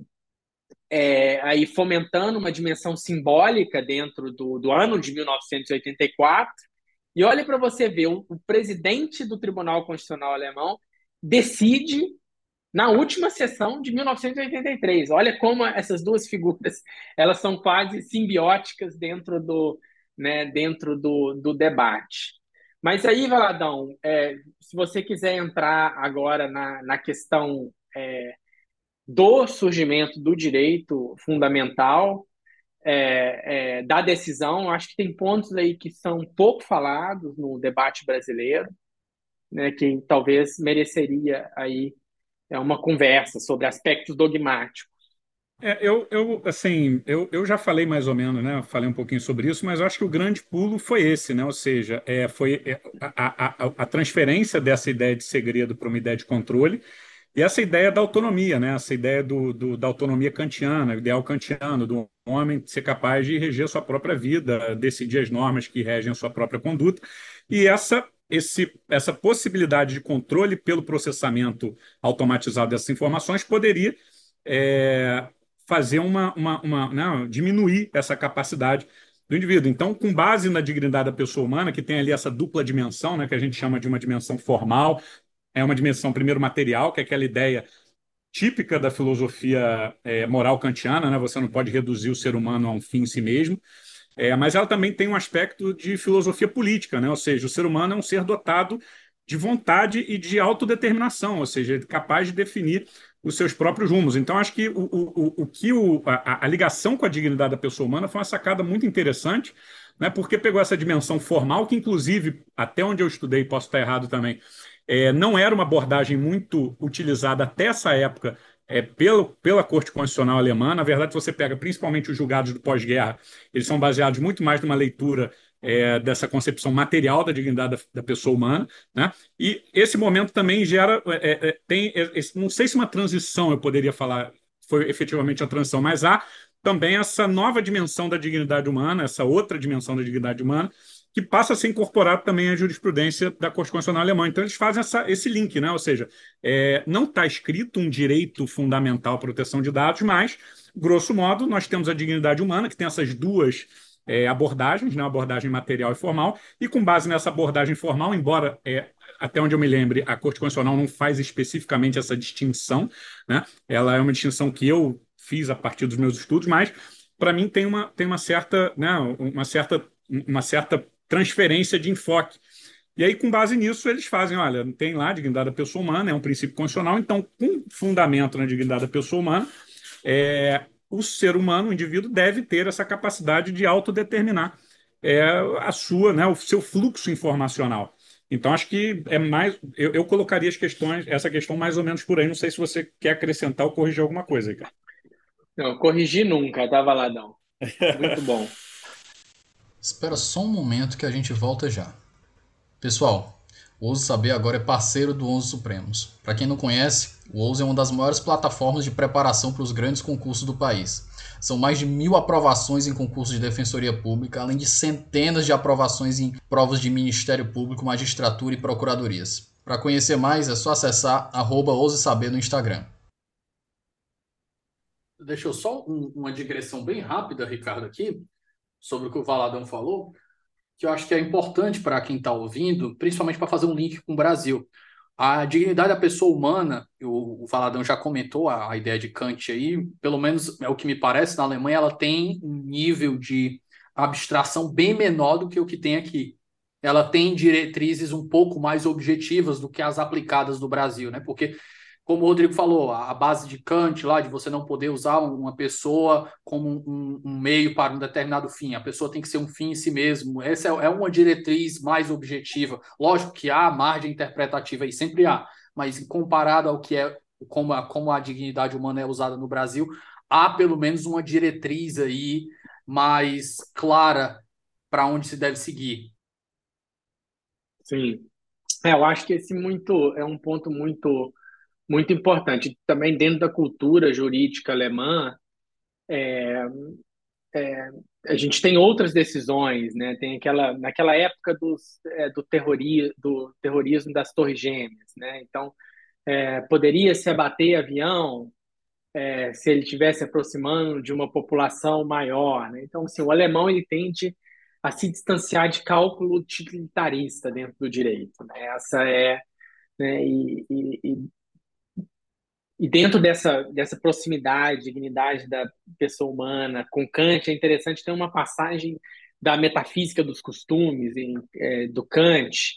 é, aí fomentando uma dimensão simbólica dentro do, do ano de 1984. E olhe para você ver, o, o presidente do Tribunal Constitucional Alemão decide na última sessão de 1983. Olha como essas duas figuras elas são quase simbióticas dentro do, né, dentro do, do debate. Mas aí, Valadão, é, se você quiser entrar agora na, na questão é, do surgimento do direito fundamental, é, é, da decisão. Acho que tem pontos aí que são pouco falados no debate brasileiro, né, que talvez mereceria aí é, uma conversa sobre aspectos dogmáticos. É, eu, eu, assim, eu, eu já falei mais ou menos, né? Falei um pouquinho sobre isso, mas acho que o grande pulo foi esse, né? Ou seja, é, foi é, a, a, a transferência dessa ideia de segredo para uma ideia de controle e essa ideia da autonomia, né? essa ideia do, do, da autonomia kantiana, ideal kantiano, do homem ser capaz de reger a sua própria vida, decidir as normas que regem a sua própria conduta. E essa, esse, essa possibilidade de controle pelo processamento automatizado dessas informações poderia é, fazer uma, uma, uma né? diminuir essa capacidade do indivíduo. Então, com base na dignidade da pessoa humana, que tem ali essa dupla dimensão, né, que a gente chama de uma dimensão formal, é uma dimensão, primeiro, material, que é aquela ideia típica da filosofia é, moral kantiana, né? Você não pode reduzir o ser humano a um fim em si mesmo. É, mas ela também tem um aspecto de filosofia política, né? Ou seja, o ser humano é um ser dotado de vontade e de autodeterminação, ou seja, capaz de definir os seus próprios rumos. Então, acho que o, o, o que o, a, a, ligação com a dignidade da pessoa humana foi uma sacada muito interessante, né, porque pegou essa dimensão formal, que, inclusive, até onde eu estudei, posso estar errado também, é, não era uma abordagem muito utilizada até essa época é, pelo, pela Corte Constitucional Alemã. Na verdade, você pega principalmente os julgados do pós-guerra, eles são baseados muito mais numa leitura é, dessa concepção material da dignidade da, da, pessoa humana, né? E esse momento também gera, é, é, tem, é, não sei se uma transição eu poderia falar foi efetivamente a transição, mas há também essa nova dimensão da dignidade humana, essa outra dimensão da dignidade humana, que passa a ser incorporado também à jurisprudência da Corte Constitucional Alemã. Então, eles fazem essa, esse link, né? ou seja, é, não está escrito um direito fundamental à proteção de dados, mas, grosso modo, nós temos a dignidade humana, que tem essas duas é, abordagens, né? abordagem material e formal, e com base nessa abordagem formal, embora é, até onde eu me lembre, a Corte Constitucional não faz especificamente essa distinção, né? ela é uma distinção que eu fiz a partir dos meus estudos, mas para mim tem uma, tem uma certa, né, uma certa, uma certa transferência de enfoque. E aí, com base nisso, eles fazem: olha, tem lá a dignidade da pessoa humana, é um princípio constitucional, então, com fundamento na dignidade da pessoa humana, é, o ser humano, o indivíduo, deve ter essa capacidade de autodeterminar é, a sua, né, o seu fluxo informacional. Então, acho que é mais. Eu, eu, colocaria as questões, essa questão mais ou menos por aí. Não sei se você quer acrescentar ou corrigir alguma coisa, cara. Não, corrigir nunca, tá, Valadão? Muito bom. Espera só um momento que a gente volta já. Pessoal, o Ouse Saber agora é parceiro do Onze Supremos. Para quem não conhece, o Ouse é uma das maiores plataformas de preparação para os grandes concursos do país. São mais de mil aprovações em concursos de defensoria pública, além de centenas de aprovações em provas de Ministério Público, magistratura e procuradorias. Para conhecer mais, é só acessar arroba Saber no Instagram. Deixa eu só um, uma digressão bem rápida, Ricardo, aqui sobre o que o Valadão falou, que eu acho que é importante para quem está ouvindo, principalmente para fazer um link com o Brasil. A dignidade da pessoa humana, o, o Valadão já comentou a, a, ideia de Kant aí, pelo menos é o que me parece, na Alemanha ela tem um nível de abstração bem menor do que o que tem aqui. Ela tem diretrizes um pouco mais objetivas do que as aplicadas no Brasil, né? Porque como o Rodrigo falou, a base de Kant lá, de você não poder usar uma pessoa como um, um, meio para um determinado fim, a pessoa tem que ser um fim em si mesmo. Essa é, é uma diretriz mais objetiva. Lógico que há margem interpretativa e sempre há, mas comparado ao que é como a, como a dignidade humana é usada no Brasil, há pelo menos uma diretriz aí mais clara para onde se deve seguir. Sim. É, eu acho que esse muito é um ponto muito muito importante. Também dentro da cultura jurídica alemã, é, é, a gente tem outras decisões, né? Tem aquela naquela época dos, é, do, terrori, do terrorismo das Torres Gêmeas, né? Então é, poderia se abater avião é, se ele estivesse aproximando de uma população maior, né? Então assim, o alemão ele tende a se distanciar de cálculo utilitarista dentro do direito. Né? Essa é né? E, e, e dentro dessa, dessa proximidade, dignidade da pessoa humana, com Kant, é interessante ter uma passagem da metafísica dos costumes, em, é, do Kant,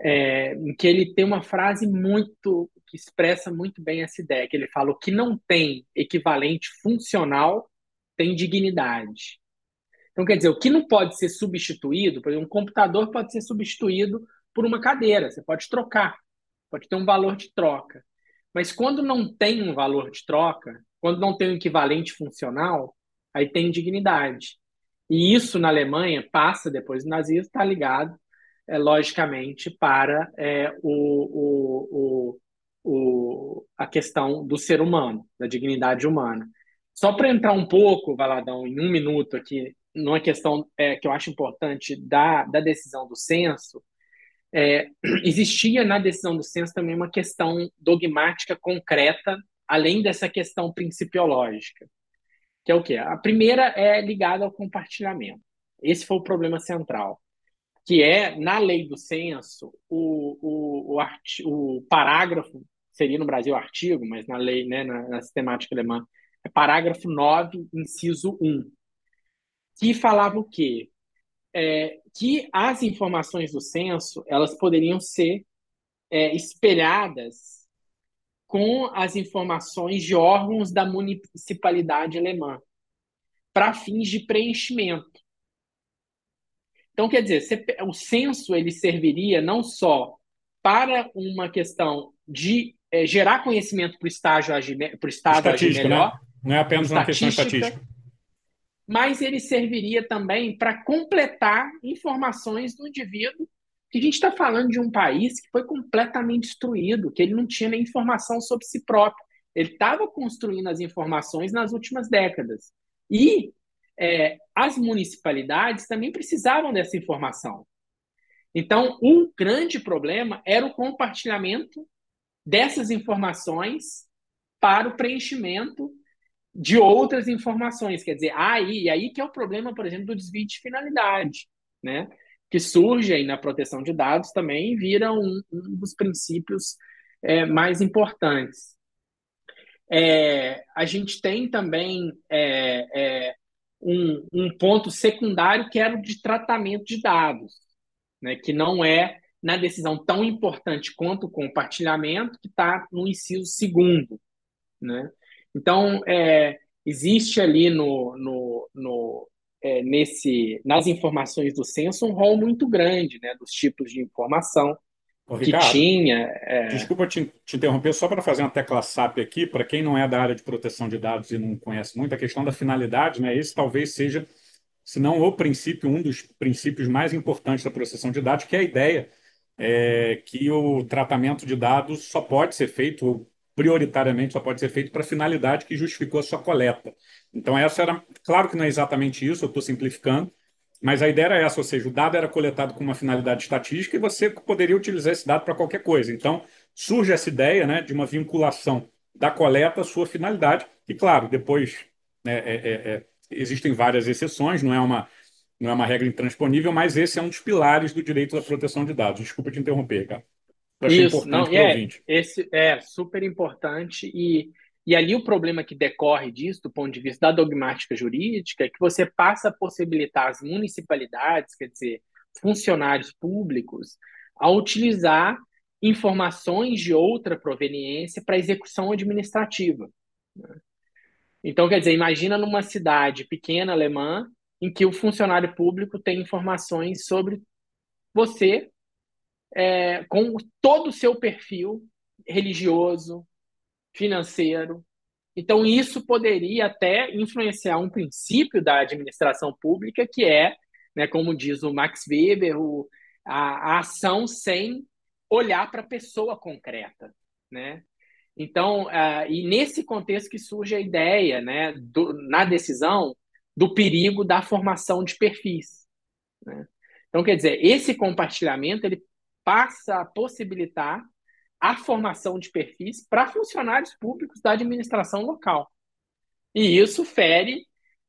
é, em que ele tem uma frase muito que expressa muito bem essa ideia, que ele fala o que não tem equivalente funcional tem dignidade. Então, quer dizer, o que não pode ser substituído, por exemplo, um computador pode ser substituído por uma cadeira, você pode trocar, pode ter um valor de troca. Mas quando não tem um valor de troca, quando não tem um equivalente funcional, aí tem dignidade. E isso na Alemanha passa, depois do nazismo, está ligado, é, logicamente, para é, o, o, o, a questão do ser humano, da dignidade humana. Só para entrar um pouco, Valadão, em um minuto aqui, numa questão é, que eu acho importante da, da decisão do censo, é, existia na decisão do censo também uma questão dogmática concreta, além dessa questão principiológica, que é o quê? A primeira é ligada ao compartilhamento. Esse foi o problema central. que é, na lei do censo, o, o, o, arti, o parágrafo, seria no Brasil artigo, mas na lei, né, na, na sistemática alemã, é parágrafo 9, inciso 1, que falava o quê? É, que as informações do censo elas poderiam ser é, espelhadas com as informações de órgãos da municipalidade alemã para fins de preenchimento. Então, quer dizer, o censo ele serviria não só para uma questão de é, gerar conhecimento para o estágio agir, para o Estado agir né? melhor. Né? Não é apenas uma questão estatística. Mas ele serviria também para completar informações do indivíduo, que a gente está falando de um país que foi completamente destruído, que ele não tinha nem informação sobre si próprio. Ele estava construindo as informações nas últimas décadas. E é, as municipalidades também precisavam dessa informação. Então, um grande problema era o compartilhamento dessas informações para o preenchimento de outras informações. Quer dizer, aí, aí que é o problema, por exemplo, do desvio de finalidade, né? que surge aí na proteção de dados também vira um, um dos princípios é, mais importantes. É, a gente tem também é, é um, um ponto secundário que era o de tratamento de dados, né, que não é na decisão tão importante quanto o compartilhamento, que está no inciso segundo. Né? Então, é, existe ali no, no, no é, nesse, nas informações do censo um rol muito grande né, dos tipos de informação Ô, que Ricardo, tinha. É... Desculpa te, te, interromper, só para fazer uma tecla SAP aqui, para quem não é da área de proteção de dados e não conhece muito, a questão da finalidade, né? Esse talvez seja, se não o princípio, um dos princípios mais importantes da proteção de dados, que é a ideia é, que o tratamento de dados só pode ser feito, prioritariamente só pode ser feito para a finalidade que justificou a sua coleta. Então, essa era. Claro que não é exatamente isso, eu estou simplificando, mas a ideia era essa, ou seja, o dado era coletado com uma finalidade estatística e você poderia utilizar esse dado para qualquer coisa. Então, surge essa ideia né, de uma vinculação da coleta à sua finalidade, e claro, depois né, é, é, é, existem várias exceções, não é, uma, não é uma regra intransponível, mas esse é um dos pilares do direito da proteção de dados. Desculpa te interromper, cara. Isso, não, é, esse é super importante e e ali o problema que decorre disso, do ponto de vista da dogmática jurídica, é que você passa a possibilitar as municipalidades, quer dizer, funcionários públicos, a utilizar informações de outra proveniência para execução administrativa. Né? Então, quer dizer, imagina numa cidade pequena alemã em que o funcionário público tem informações sobre você é, com todo o seu perfil religioso, financeiro. Então, isso poderia até influenciar um princípio da administração pública, que é, né, como diz o Max Weber, o, a, a ação sem olhar para a pessoa concreta. Né? Então, uh, e nesse contexto que surge a ideia, né, do, na decisão, do perigo da formação de perfis. Né? Então, quer dizer, esse compartilhamento ele passa a possibilitar a formação de perfis para funcionários públicos da administração local. E isso fere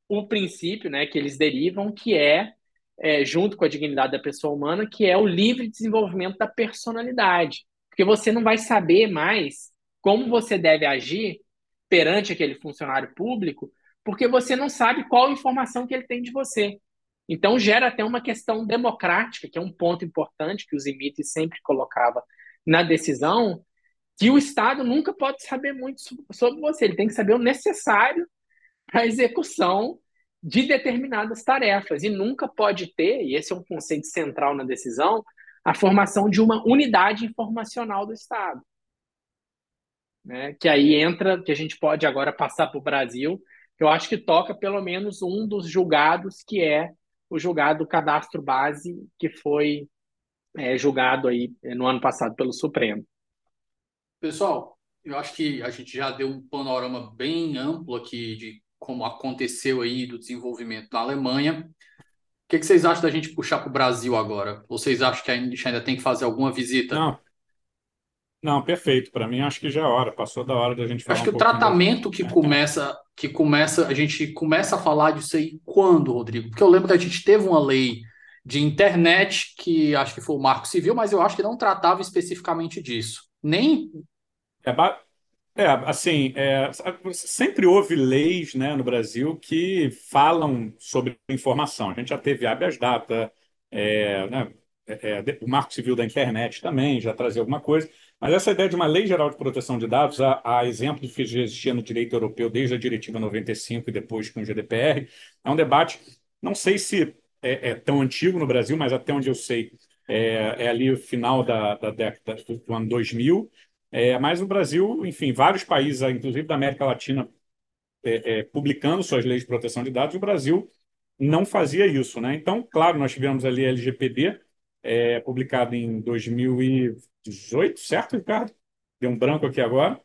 o princípio né, que eles derivam, que é, é, junto com a dignidade da pessoa humana, que é o livre desenvolvimento da personalidade. Porque você não vai saber mais como você deve agir perante aquele funcionário público, porque você não sabe qual informação que ele tem de você. Então gera até uma questão democrática, que é um ponto importante que o Zimit sempre colocava na decisão que o Estado nunca pode saber muito sobre você, ele tem que saber o necessário para a execução de determinadas tarefas e nunca pode ter, e esse é um conceito central na decisão, a formação de uma unidade informacional do Estado. Né? Que aí entra, que a gente pode agora passar para o Brasil, que eu acho que toca pelo menos um dos julgados, que é o julgado cadastro base, que foi é, julgado aí é, no ano passado pelo Supremo. Pessoal, eu acho que a gente já deu um panorama bem amplo aqui de como aconteceu aí do desenvolvimento na Alemanha. O que, que vocês acham da gente puxar para o Brasil agora? Vocês acham que a gente ainda tem que fazer alguma visita? Não, não, perfeito. Para mim, acho que já é hora. Passou da hora da gente falar. Acho que um o tratamento que começa, que começa, a gente começa a falar disso aí quando, Rodrigo? Porque eu lembro que a gente teve uma lei de internet, que acho que foi o Marco Civil, mas eu acho que não tratava especificamente disso. Nem. É, é assim, é, sempre houve leis né, no Brasil que falam sobre informação. A gente já teve habeas data, é, né, é, é, o Marco Civil da Internet também já trazia alguma coisa. Mas essa ideia de uma lei geral de proteção de dados, a, a exemplo do que já existia no direito europeu desde a Diretiva 95 e depois com o GDPR, é um debate, não sei se é, é tão antigo no Brasil, mas até onde eu sei, é, é ali o final da, da década do ano 2000. É, mas no Brasil, enfim, vários países, inclusive da América Latina, é, é, publicando suas leis de proteção de dados, o Brasil não fazia isso. Né? Então, claro, nós tivemos ali a LGPD, é, publicado em 2018, certo, Ricardo? Deu um branco aqui agora,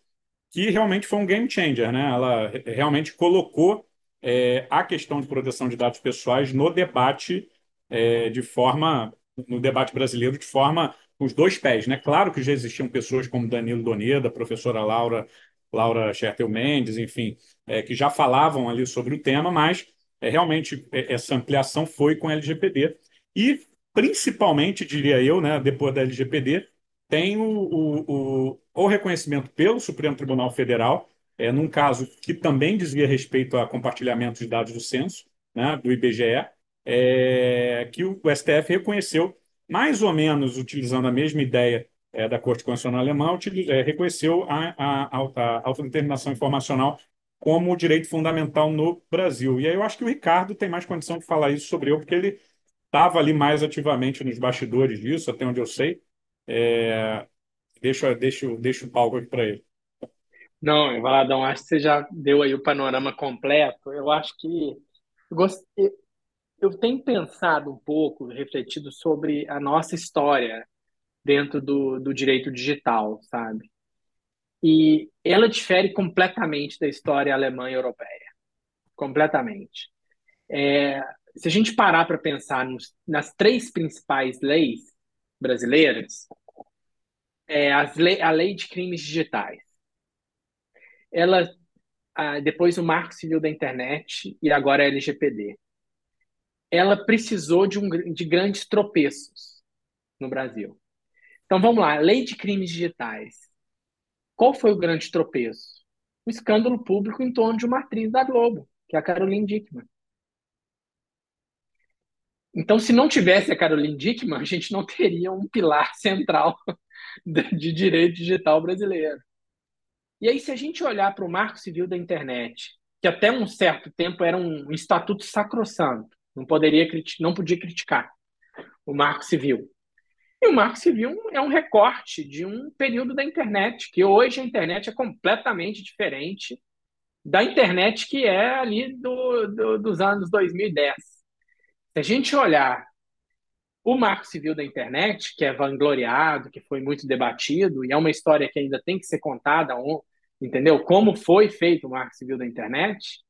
que realmente foi um game changer. Né? Ela realmente colocou é, a questão de proteção de dados pessoais no debate é, de forma, no debate brasileiro de forma com os dois pés, né? Claro que já existiam pessoas como Danilo Doneda, professora Laura Laura Schertel Mendes, enfim, é, que já falavam ali sobre o tema, mas é, realmente é, essa ampliação foi com a LGPD e principalmente, diria eu, né, depois da LGPD, tem o, o, o, o reconhecimento pelo Supremo Tribunal Federal é, num caso que também dizia respeito a compartilhamento de dados do censo, né, do IBGE, é, que o STF reconheceu, mais ou menos utilizando a mesma ideia é, da Corte Constitucional Alemã, é, reconheceu a, a, a, autodeterminação informacional como direito fundamental no Brasil. E aí eu acho que o Ricardo tem mais condição de falar isso sobre eu, porque ele estava ali mais ativamente nos bastidores disso, até onde eu sei. É, deixa, deixa, deixa o palco aqui para ele. Não, Valadão, acho que você já deu aí o panorama completo. Eu acho que eu, eu tenho pensado um pouco, refletido sobre a nossa história dentro do, do direito digital, sabe? E ela difere completamente da história alemã e europeia. Completamente. É, se a gente parar para pensar nos, nas três principais leis brasileiras, é a lei de crimes digitais ela ah, depois o Marco Civil da Internet e agora a LGPD. Ela precisou de, um, de grandes tropeços no Brasil. Então vamos lá, lei de crimes digitais. Qual foi o grande tropeço? O escândalo público em torno de uma atriz da Globo, que é a Caroline Dickman. Então, se não tivesse a Caroline Dickman, a gente não teria um pilar central de direito digital brasileiro. E aí, se a gente olhar para o Marco Civil da Internet, que até um certo tempo era um estatuto sacrossanto, não poderia não podia criticar o Marco Civil. E o Marco Civil é um recorte de um período da internet, que hoje a internet é completamente diferente da internet que é ali do, do, dos anos 2010. Se a gente olhar o Marco Civil da internet, que é vangloriado, que foi muito debatido, e é uma história que ainda tem que ser contada, entendeu? Como foi feito o Marco Civil da internet.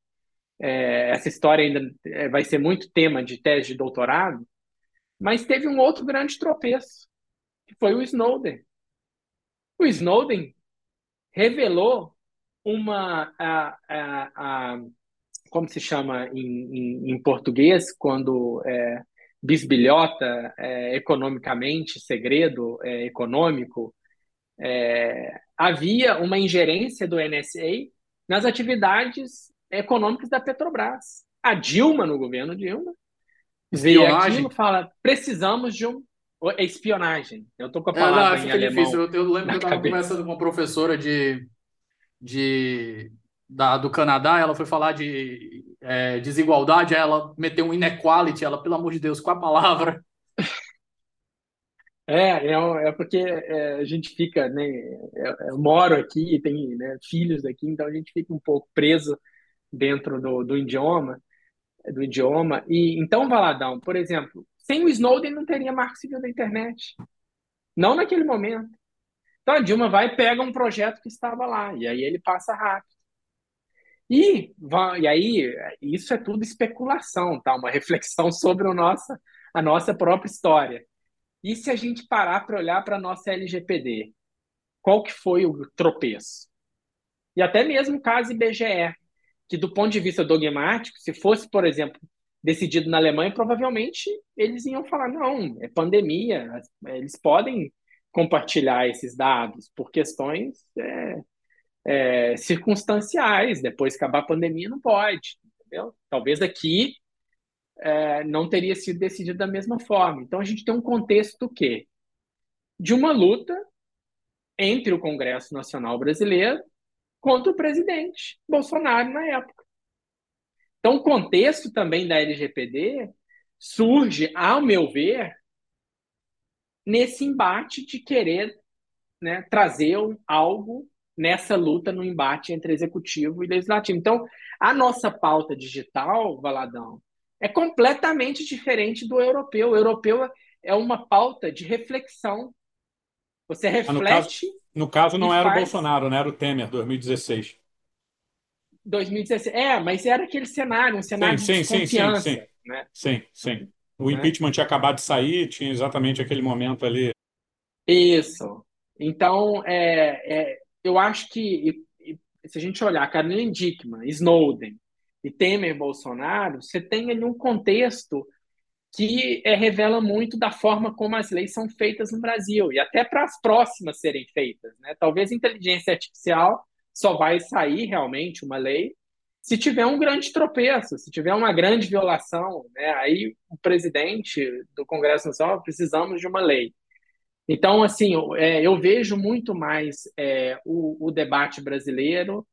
É, essa história ainda é, vai ser muito tema de tese de doutorado, mas teve um outro grande tropeço, que foi o Snowden. O Snowden revelou uma a, a, a como se chama em, em, em português quando é, bisbilhota é, economicamente segredo é, econômico é, havia uma ingerência do NSA nas atividades econômicas da Petrobras. A Dilma, no governo Dilma, vê aquilo e fala: precisamos de um. É espionagem. Eu estou com a palavra é, não, em alemão. Difícil. Eu, eu lembro que eu estava conversando com uma professora de, de, da, do Canadá, ela foi falar de é, desigualdade, ela meteu um inequality, ela, pelo amor de Deus, com a palavra. É, é, é porque é, a gente fica, né? É, eu moro aqui tem né, filhos aqui, então a gente fica um pouco preso dentro do, do idioma, do idioma. E então, Valadão, por exemplo, sem o Snowden não teria marco civil da internet, não naquele momento. Então a Dilma vai pega um projeto que estava lá e aí ele passa rápido. E, e aí isso é tudo especulação, tá? Uma reflexão sobre o nossa, a nossa própria história. E se a gente parar para olhar para a nossa LGPD? Qual que foi o tropeço? E até mesmo o caso IBGE, que do ponto de vista dogmático, se fosse, por exemplo, decidido na Alemanha, provavelmente eles iam falar: não, é pandemia, eles podem compartilhar esses dados por questões é, é, circunstanciais. Depois que acabar a pandemia, não pode, entendeu? Talvez aqui é, não teria sido decidido da mesma forma. Então a gente tem um contexto quê? De uma luta entre o Congresso Nacional Brasileiro contra o presidente Bolsonaro na época. Então, o contexto também da LGPD surge, ao meu ver, nesse embate de querer né, trazer algo nessa luta no embate entre executivo e legislativo. Então, a nossa pauta digital, Valadão, é completamente diferente do europeu. O europeu é uma pauta de reflexão. Você reflete. no caso, no caso não era faz... o Bolsonaro, né? Era o Temer, 2016. 2016. É, mas era aquele cenário, um cenário sim, de sim, desconfiança. Sim, sim, sim. Né? sim, sim. O né? impeachment tinha acabado de sair, tinha exatamente aquele momento ali. Isso. Então, é, é eu acho que se a gente olhar Caroline Dickman, Snowden e Temer Bolsonaro, você tem ali um contexto que é, revela muito da forma como as leis são feitas no Brasil e até para as próximas serem feitas. Né? Talvez inteligência artificial só vai sair realmente uma lei se tiver um grande tropeço, se tiver uma grande violação, né? aí o presidente do Congresso Nacional precisamos de uma lei. Então, assim, eu, é, eu vejo muito mais é, o, o, debate brasileiro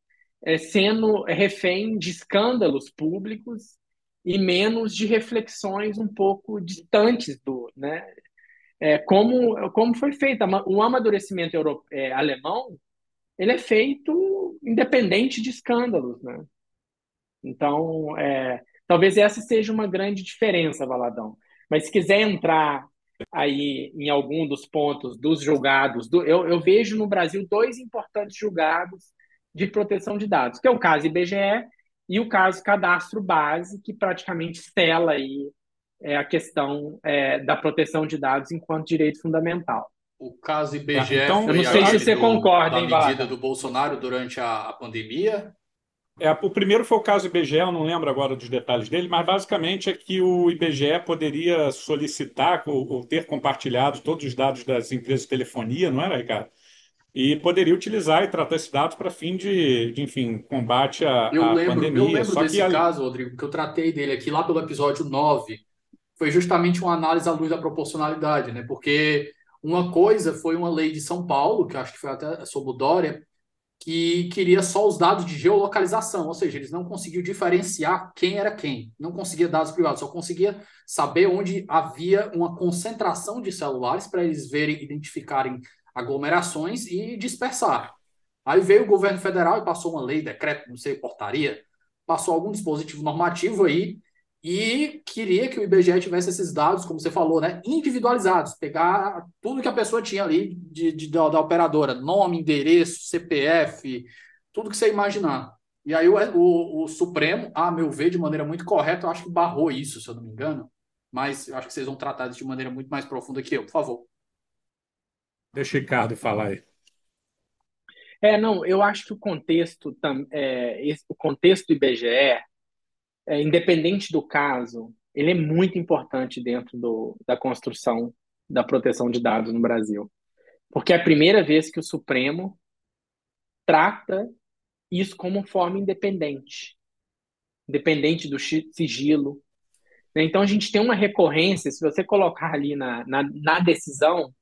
é, sendo refém de escândalos públicos e menos de reflexões um pouco distantes do, né? É, como, como foi feito. O amadurecimento europeu, é, alemão ele é feito independente de escândalos, né? Então, é, talvez essa seja uma grande diferença, Valadão. Mas se quiser entrar aí em algum dos pontos dos julgados, do, eu, eu vejo no Brasil dois importantes julgados de proteção de dados, que é o caso IBGE e o caso Cadastro Base, que praticamente sela aí é, a questão é, da proteção de dados enquanto direito fundamental. O caso IBGE tá, então, eu não sei se você do, concorda, da medida do Bolsonaro durante a, a pandemia. É, o primeiro foi o caso IBGE, eu não lembro agora dos detalhes dele, mas basicamente é que o IBGE poderia solicitar ou, ou ter compartilhado todos os dados das empresas de telefonia, não era, Ricardo? E poderia utilizar e tratar esses dados para fim de, de, enfim, combate à, eu lembro, pandemia. Eu lembro Só desse que, caso, Rodrigo, que eu tratei dele aqui lá pelo episódio 9, foi justamente uma análise à luz da proporcionalidade, né? Porque uma coisa foi uma lei de São Paulo, que acho que foi até sob o Dória, que queria só os dados de geolocalização, ou seja, eles não conseguiam diferenciar quem era quem, não conseguia dados privados, só conseguia saber onde havia uma concentração de celulares para eles verem, identificarem aglomerações e dispersar. Aí veio o governo federal e passou uma lei, decreto, não sei, portaria, passou algum dispositivo normativo aí e queria que o IBGE tivesse esses dados, como você falou, né, individualizados, pegar tudo que a pessoa tinha ali de, de da, da, operadora, nome, endereço, CPF, tudo que você imaginar. E aí o, o, o, Supremo, a meu ver, de maneira muito correta, eu acho que barrou isso, se eu não me engano, mas eu acho que vocês vão tratar isso de maneira muito mais profunda que eu, por favor. Deixa o Ricardo falar aí. É, não, eu acho que o contexto, é, esse, o contexto do IBGE é, independente do caso, ele é muito importante dentro do, da construção da proteção de dados no Brasil. Porque é a primeira vez que o Supremo trata isso como forma independente, independente do sigilo. Né? Então, a gente tem uma recorrência, se você colocar ali na, na, na decisão,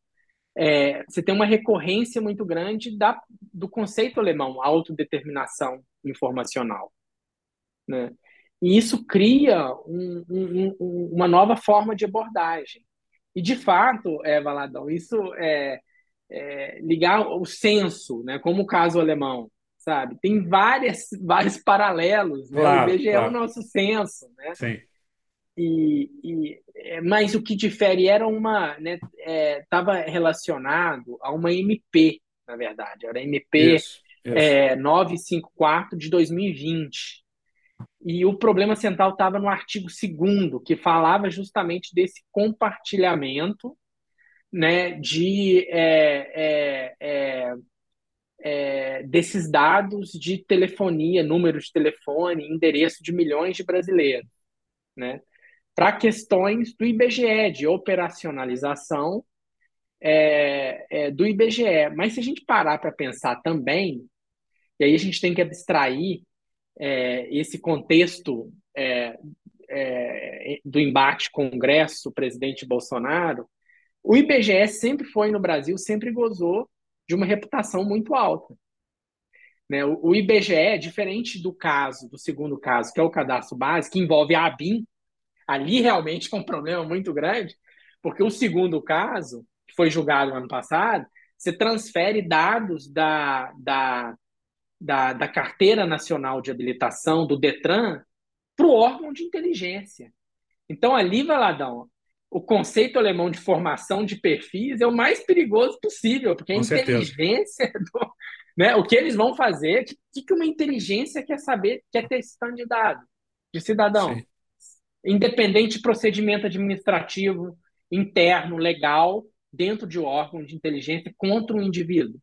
é, você tem uma recorrência muito grande da, do conceito alemão, autodeterminação informacional. Né? E isso cria um, um, uma nova forma de abordagem. E, de fato, é, Valadão, isso é, é ligar o senso, né, como o caso alemão, sabe? Tem várias, vários paralelos. Né? Claro, o IBGE claro. é o nosso senso. Né? Sim. E, e, é, mas o que difere era uma. Estava né, é, relacionado a uma MP, na verdade. Era a MP isso, isso. É, 954 de 2020. E o problema central estava no artigo 2 que falava justamente desse compartilhamento né, de, é, é, é, é, desses dados de telefonia, número de telefone, endereço de milhões de brasileiros. Né? para questões do IBGE, de operacionalização é, é, do IBGE. Mas se a gente parar para pensar também, e aí a gente tem que abstrair é, esse contexto é, é, do embate Congresso-presidente Bolsonaro, o IBGE sempre foi no Brasil, sempre gozou de uma reputação muito alta. Né? O, o IBGE, diferente do caso, do segundo caso, que é o cadastro básico, que envolve a ABIN, ali realmente é um problema muito grande, porque o segundo caso, que foi julgado no ano passado, você transfere dados da, da, da, da Carteira Nacional de Habilitação, do DETRAN, para o órgão de inteligência. Então, ali, Valadão, o conceito alemão de formação de perfis é o mais perigoso possível, porque a Com inteligência, do, né, o que eles vão fazer, o que, que uma inteligência quer saber, quer ter esse tanto de cidadão. Sim. Independente de procedimento administrativo, interno, legal, dentro de um órgão de inteligência contra um indivíduo.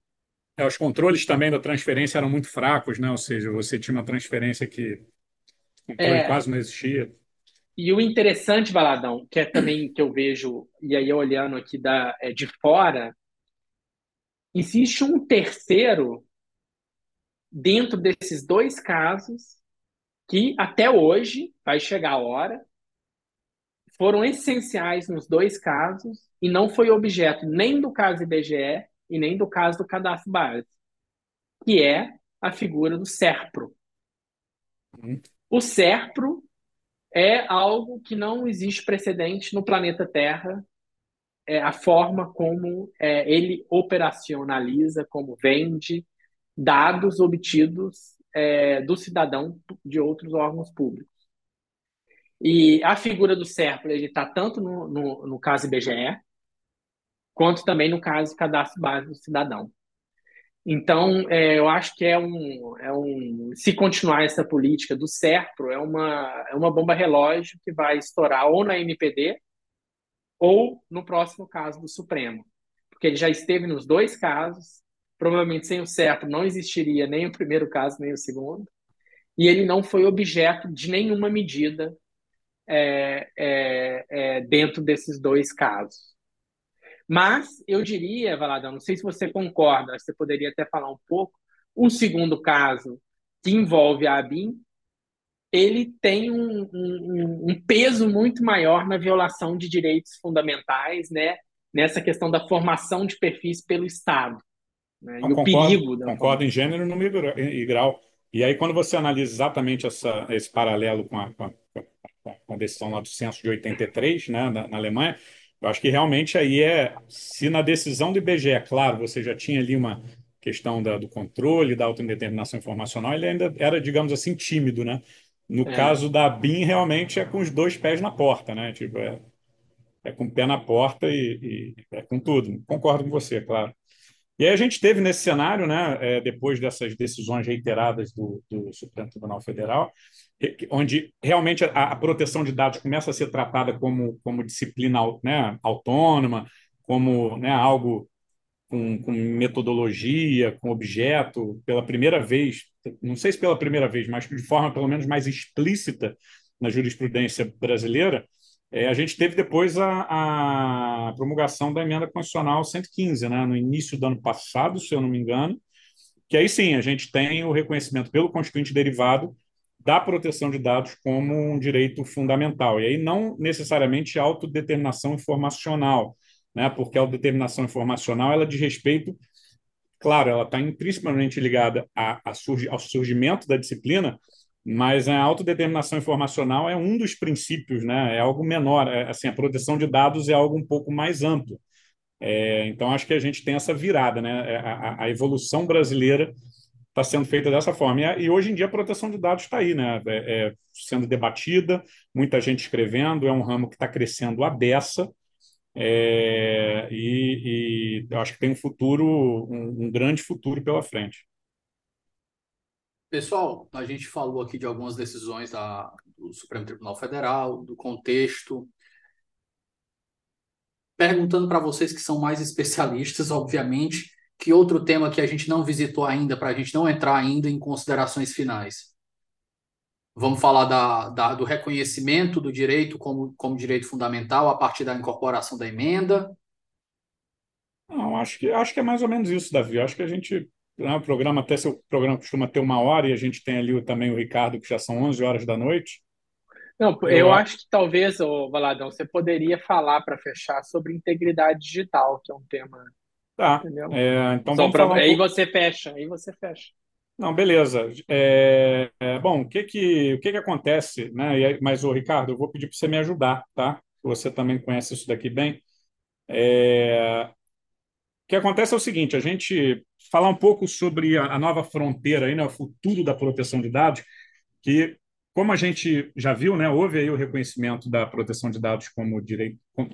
É, os controles também da transferência eram muito fracos, né? Ou seja, você tinha uma transferência que controle é, quase não existia. E o interessante, Valadão, que é também que eu vejo, e aí olhando aqui da, é, de fora, existe um terceiro dentro desses dois casos que até hoje vai chegar a hora foram essenciais nos dois casos e não foi objeto nem do caso IBGE e nem do caso do cadastro base, que é a figura do SERPRO. Uhum. O SERPRO é algo que não existe precedente no planeta Terra, é a forma como é, ele operacionaliza, como vende dados obtidos é, do cidadão de outros órgãos públicos. E a figura do SERPRO está tanto no, no, no caso IBGE, quanto também no caso cadastro básico do cidadão. Então, é, eu acho que é um, é um. Se continuar essa política do SERPRO, é uma, é uma bomba relógio que vai estourar ou na MPD ou no próximo caso do Supremo. Porque ele já esteve nos dois casos, provavelmente sem o SERPRO não existiria nem o primeiro caso, nem o segundo, e ele não foi objeto de nenhuma medida é, é, é dentro desses dois casos. Mas eu diria, Valadão, não sei se você concorda, você poderia até falar um pouco. O segundo caso, que envolve a ABIN, ele tem um, um, um, peso muito maior na violação de direitos fundamentais, né? nessa questão da formação de perfis pelo Estado. Né? E concordo, o perigo. Da concordo em gênero, número e grau. E aí, quando você analisa exatamente essa, esse paralelo com a, com a, com a decisão lá do censo de 83, né, na, na Alemanha, eu acho que realmente aí é, se na decisão do IBGE, é claro, você já tinha ali uma questão da, do controle, da autodeterminação informacional, ele ainda era, digamos assim, tímido, né? No é. caso da BIM, realmente é com os dois pés na porta, né? Tipo, é, é com o pé na porta e, e é com tudo. Concordo com você, claro. E aí a gente teve nesse cenário, né, é, depois dessas decisões reiteradas do, do, Supremo Tribunal Federal, onde realmente a, a, proteção de dados começa a ser tratada como, como disciplina né, autônoma, como né, algo com, com, metodologia, com objeto, pela primeira vez, não sei se pela primeira vez, mas de forma pelo menos mais explícita na jurisprudência brasileira, é, a gente teve depois a, a, promulgação da emenda constitucional 115, né, no início do ano passado, se eu não me engano, que aí sim a gente tem o reconhecimento pelo Constituinte derivado da proteção de dados como um direito fundamental. E aí não necessariamente autodeterminação informacional, né, porque a autodeterminação informacional ela diz respeito, claro, ela está intrinsecamente ligada a, a surgi, ao surgimento da disciplina, mas a autodeterminação informacional é um dos princípios, né? É algo menor. É, assim, a proteção de dados é algo um pouco mais amplo. É, então, acho que a gente tem essa virada, né? É, a, a evolução brasileira está sendo feita dessa forma. E, e, hoje em dia a proteção de dados está aí, né? É, é, sendo debatida, muita gente escrevendo, é um ramo que está crescendo à beça. É, e, e, eu acho que tem um futuro, um, um grande futuro pela frente. Pessoal, a gente falou aqui de algumas decisões da, do Supremo Tribunal Federal, do contexto. Perguntando para vocês que são mais especialistas, obviamente, que outro tema que a gente não visitou ainda, para a gente não entrar ainda em considerações finais? Vamos falar da, da, do reconhecimento do direito como, como direito fundamental a partir da incorporação da emenda? Não, acho que, acho que é mais ou menos isso, Davi. Acho que a gente. Né, o programa, até seu programa costuma ter uma hora, e a gente tem ali também o Ricardo, que já são 11 horas da noite. Não, eu, eu acho que talvez, ô, Valadão, você poderia falar para fechar sobre integridade digital, que é um tema. Tá. É, então Só vamos pra... falar um Aí pouco... você fecha, aí você fecha. Não, beleza. É, é, bom, o que que, o que que acontece, né? Mas, o Ricardo, eu vou pedir para você me ajudar, tá? Você também conhece isso daqui bem. É, o que acontece é o seguinte: a gente falar um pouco sobre a, a nova fronteira aí, né, o futuro da proteção de dados, que como a gente já viu, né, houve aí o reconhecimento da proteção de dados como direito, como,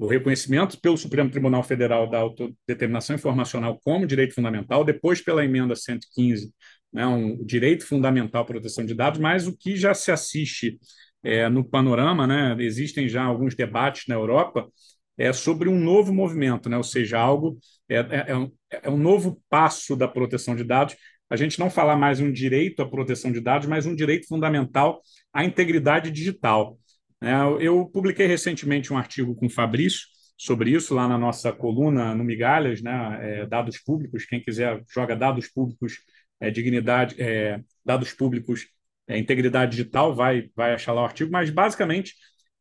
o reconhecimento pelo Supremo Tribunal Federal da autodeterminação informacional como direito fundamental, depois pela emenda 115, né, um direito fundamental à proteção de dados, mas o que já se assiste é, no panorama, né, existem já alguns debates na Europa é sobre um novo movimento, né, ou seja, algo é, é, é um, é novo passo da proteção de dados. A gente não falar mais um direito à proteção de dados, mas um direito fundamental à integridade digital. É, eu publiquei recentemente um artigo com o Fabrício sobre isso lá na nossa coluna no Migalhas, né, é, dados públicos. Quem quiser joga dados públicos, é, dignidade, é, dados públicos, é, integridade digital, vai vai achar lá o artigo. Mas basicamente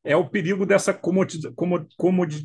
é o perigo dessa comodi, comodi,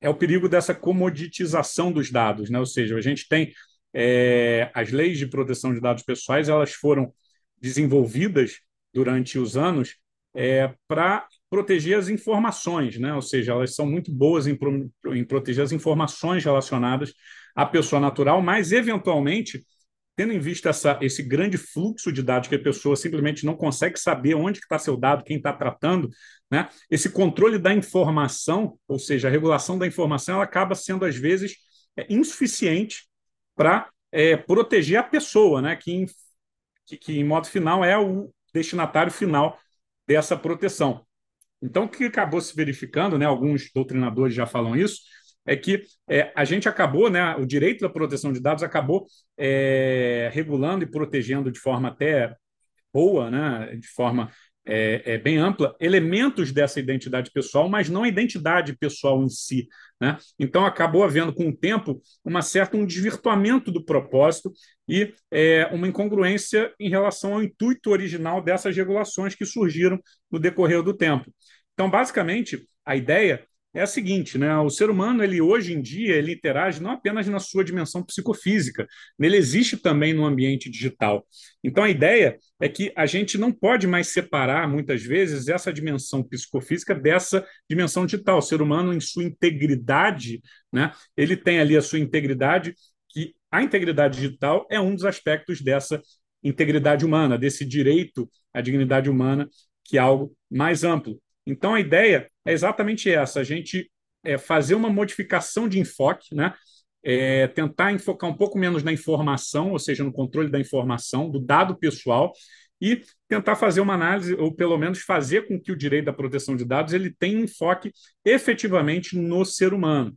é o perigo dessa comoditização dos dados, né? Ou seja, a gente tem é, as leis de proteção de dados pessoais, elas foram desenvolvidas durante os anos é, para proteger as informações, né? ou seja, elas são muito boas em, pro, em proteger as informações relacionadas à pessoa natural, mas, eventualmente, tendo em vista essa, esse grande fluxo de dados que a pessoa simplesmente não consegue saber onde está seu dado, quem está tratando, né? esse controle da informação, ou seja, a regulação da informação, ela acaba sendo, às vezes, é, insuficiente para é, proteger a pessoa, né? que, em, que, que, em modo final, é o destinatário final dessa proteção. Então, o que acabou se verificando, né, alguns doutrinadores já falam isso, é que é, a gente acabou, né, o direito da proteção de dados acabou é, regulando e protegendo de forma até boa, né, de forma é, é, bem ampla, elementos dessa identidade pessoal, mas não a identidade pessoal em si. Né? Então, acabou havendo, com o tempo, uma certa um desvirtuamento do propósito e é, uma incongruência em relação ao intuito original dessas regulações que surgiram no decorrer do tempo. Então, basicamente, a ideia é a seguinte, né? O ser humano, ele hoje em dia, ele interage não apenas na sua dimensão psicofísica, ele existe também no ambiente digital. Então a ideia é que a gente não pode mais separar muitas vezes essa dimensão psicofísica dessa dimensão digital. O ser humano em sua integridade, né? Ele tem ali a sua integridade que a integridade digital é um dos aspectos dessa integridade humana, desse direito à dignidade humana, que é algo mais amplo. Então, a ideia é exatamente essa: a gente é, fazer uma modificação de enfoque, né? É, tentar enfocar um pouco menos na informação, ou seja, no controle da informação, do dado pessoal, e tentar fazer uma análise, ou pelo menos fazer com que o direito da proteção de dados ele tenha um enfoque efetivamente no ser humano.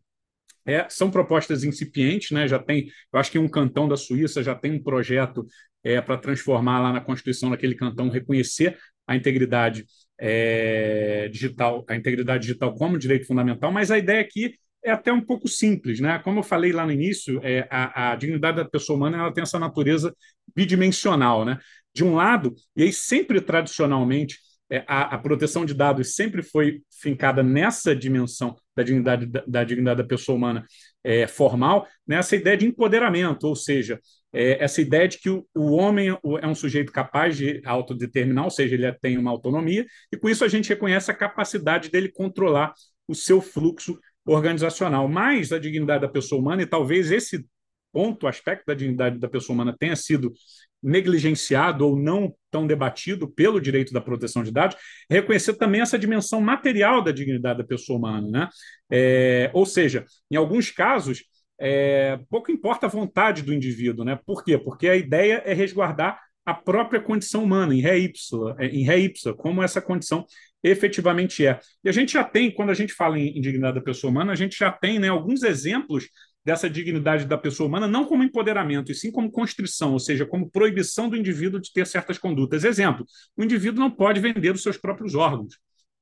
É, são propostas incipientes, né? já tem, eu acho que um cantão da Suíça já tem um projeto é, para transformar lá na Constituição, naquele cantão, reconhecer a integridade é, digital, a integridade digital como direito fundamental, mas a ideia aqui é até um pouco simples, né? Como eu falei lá no início, é, a, a, dignidade da pessoa humana ela tem essa natureza bidimensional, né? De um lado, e aí sempre tradicionalmente é, a, a, proteção de dados sempre foi fincada nessa dimensão da dignidade da, da dignidade da pessoa humana é, formal, nessa ideia de empoderamento, ou seja, é, essa ideia de que o, o homem é um sujeito capaz de autodeterminar, ou seja, ele tem uma autonomia, e com isso a gente reconhece a capacidade dele controlar o seu fluxo organizacional. Mas a dignidade da pessoa humana, e talvez esse ponto, aspecto da dignidade da pessoa humana tenha sido negligenciado ou não tão debatido pelo direito da proteção de dados, reconhecer também essa dimensão material da dignidade da pessoa humana. Né? É, ou seja, em alguns casos, é, pouco importa a vontade do indivíduo. Né? Por quê? Porque a ideia é resguardar a própria condição humana, em ré ipsa, é, em ré como essa condição efetivamente é. E a gente já tem, quando a gente fala em dignidade da pessoa humana, a gente já tem né, alguns exemplos dessa dignidade da pessoa humana não como empoderamento, e sim como constrição, ou seja, como proibição do indivíduo de ter certas condutas. Exemplo, o indivíduo não pode vender os seus próprios órgãos.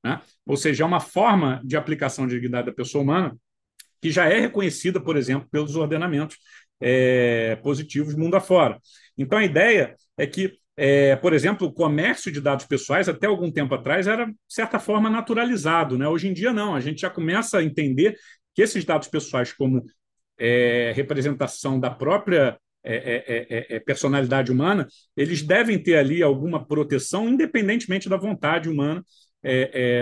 Né? Ou seja, é uma forma de aplicação de dignidade da pessoa humana que já é reconhecida, por exemplo, pelos ordenamentos é, positivos mundo afora. Então, a ideia é que, é, por exemplo, o comércio de dados pessoais, até algum tempo atrás, era, de certa forma, naturalizado. Né? Hoje em dia, não. A gente já começa a entender que esses dados pessoais, como é, representação da própria é é, é, é, personalidade humana, eles devem ter ali alguma proteção, independentemente da vontade humana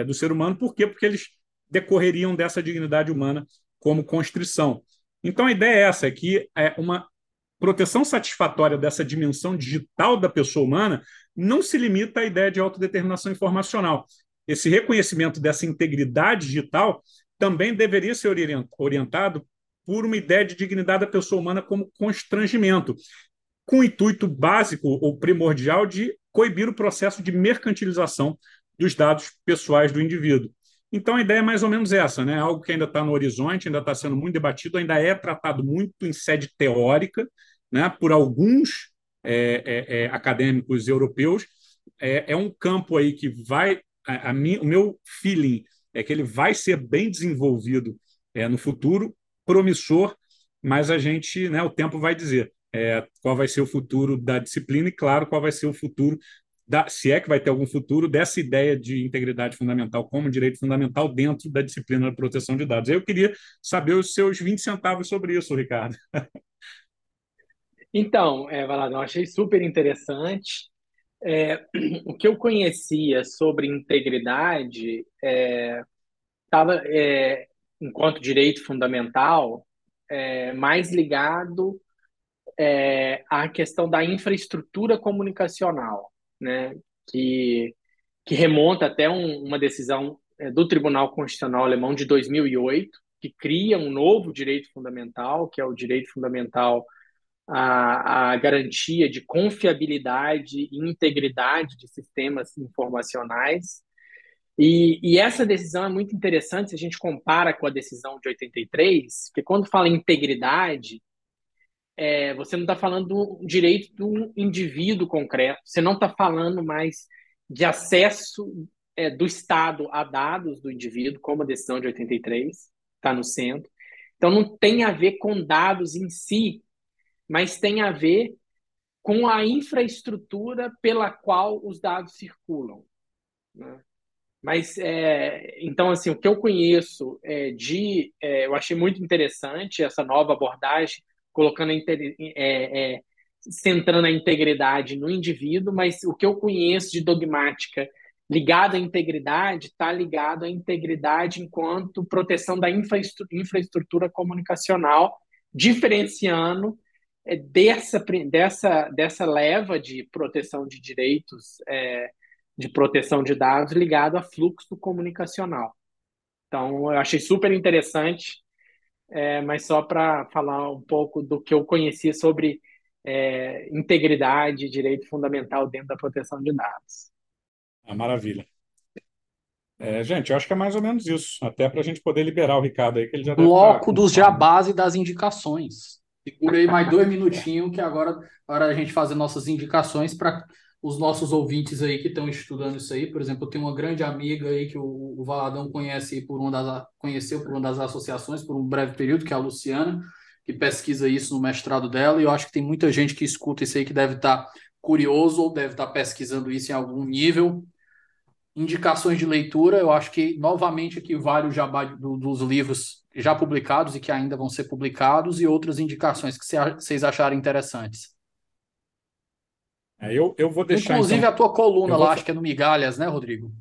do ser humano. Por quê? Porque eles decorreriam dessa dignidade humana como constrição. Então, a ideia é essa, é que é uma proteção satisfatória dessa dimensão digital da pessoa humana não se limita à ideia de autodeterminação informacional. Esse reconhecimento dessa integridade digital também deveria ser orientado por uma ideia de dignidade da pessoa humana como constrangimento, com o intuito básico ou primordial de coibir o processo de mercantilização dos dados pessoais do indivíduo. Então a ideia é mais ou menos essa, né? Algo que ainda está no horizonte, ainda está sendo muito debatido, ainda é tratado muito em sede teórica, né? Por alguns é, é, é, acadêmicos europeus. É, é, um campo aí que vai, a, a mim, o meu feeling é que ele vai ser bem desenvolvido é, no futuro, promissor, mas a gente, né? O tempo vai dizer. É, qual vai ser o futuro da disciplina e, claro, qual vai ser o futuro da, se é que vai ter algum futuro, dessa ideia de integridade fundamental como direito fundamental dentro da disciplina da proteção de dados. Eu queria saber os seus 20 centavos sobre isso, Ricardo. Então, é, Valadão, achei super interessante. É, o que eu conhecia sobre integridade é, é, enquanto direito fundamental, é, mais ligado é, à questão da infraestrutura comunicacional né, que, que remonta até um, uma decisão é, do Tribunal Constitucional Alemão de 2008, que cria um novo direito fundamental, que é o direito fundamental à, à garantia de confiabilidade e integridade de sistemas informacionais. E, e, essa decisão é muito interessante se a gente compara com a decisão de 83, porque quando fala em integridade, é, você não está falando do direito um indivíduo concreto, você não está falando mais de acesso é, do Estado a dados do indivíduo, como a decisão de 83 está no centro. Então, não tem a ver com dados em si, mas tem a ver com a infraestrutura pela qual os dados circulam. Né? Mas, é, então, assim, o que eu conheço é, de. É, eu achei muito interessante essa nova abordagem colocando é, é, centrando a integridade no indivíduo, mas o que eu conheço de dogmática ligado à integridade está ligado à integridade enquanto proteção da infraestrutura, infraestrutura comunicacional, diferenciando é, dessa, dessa, dessa leva de proteção de direitos, é, de proteção de dados ligado a fluxo comunicacional. Então, eu achei super interessante é, mas só para falar um pouco do que eu conhecia sobre é, integridade e direito fundamental dentro da proteção de dados. Ah, maravilha. É, gente, eu acho que é mais ou menos isso, até para a gente poder liberar o Ricardo aí, que ele já Bloco dos jabás e das indicações. Segurei mais dois minutinhos, que agora para a gente fazer nossas indicações para os nossos ouvintes aí que estão estudando isso aí. Por exemplo, eu tenho uma grande amiga aí que o, o Valadão conhece por uma das, conheceu por uma das associações por um breve período, que é a Luciana, que pesquisa isso no mestrado dela, e eu acho que tem muita gente que escuta isso aí que deve estar curioso ou deve estar pesquisando isso em algum nível. Indicações de leitura, eu acho que novamente aqui vale o jabá do, dos livros já publicados e que ainda vão ser publicados, e outras indicações que vocês acharem interessantes. É, eu, eu vou deixar. Inclusive então, a tua coluna lá, vou... acho que é no Migalhas, né, Rodrigo?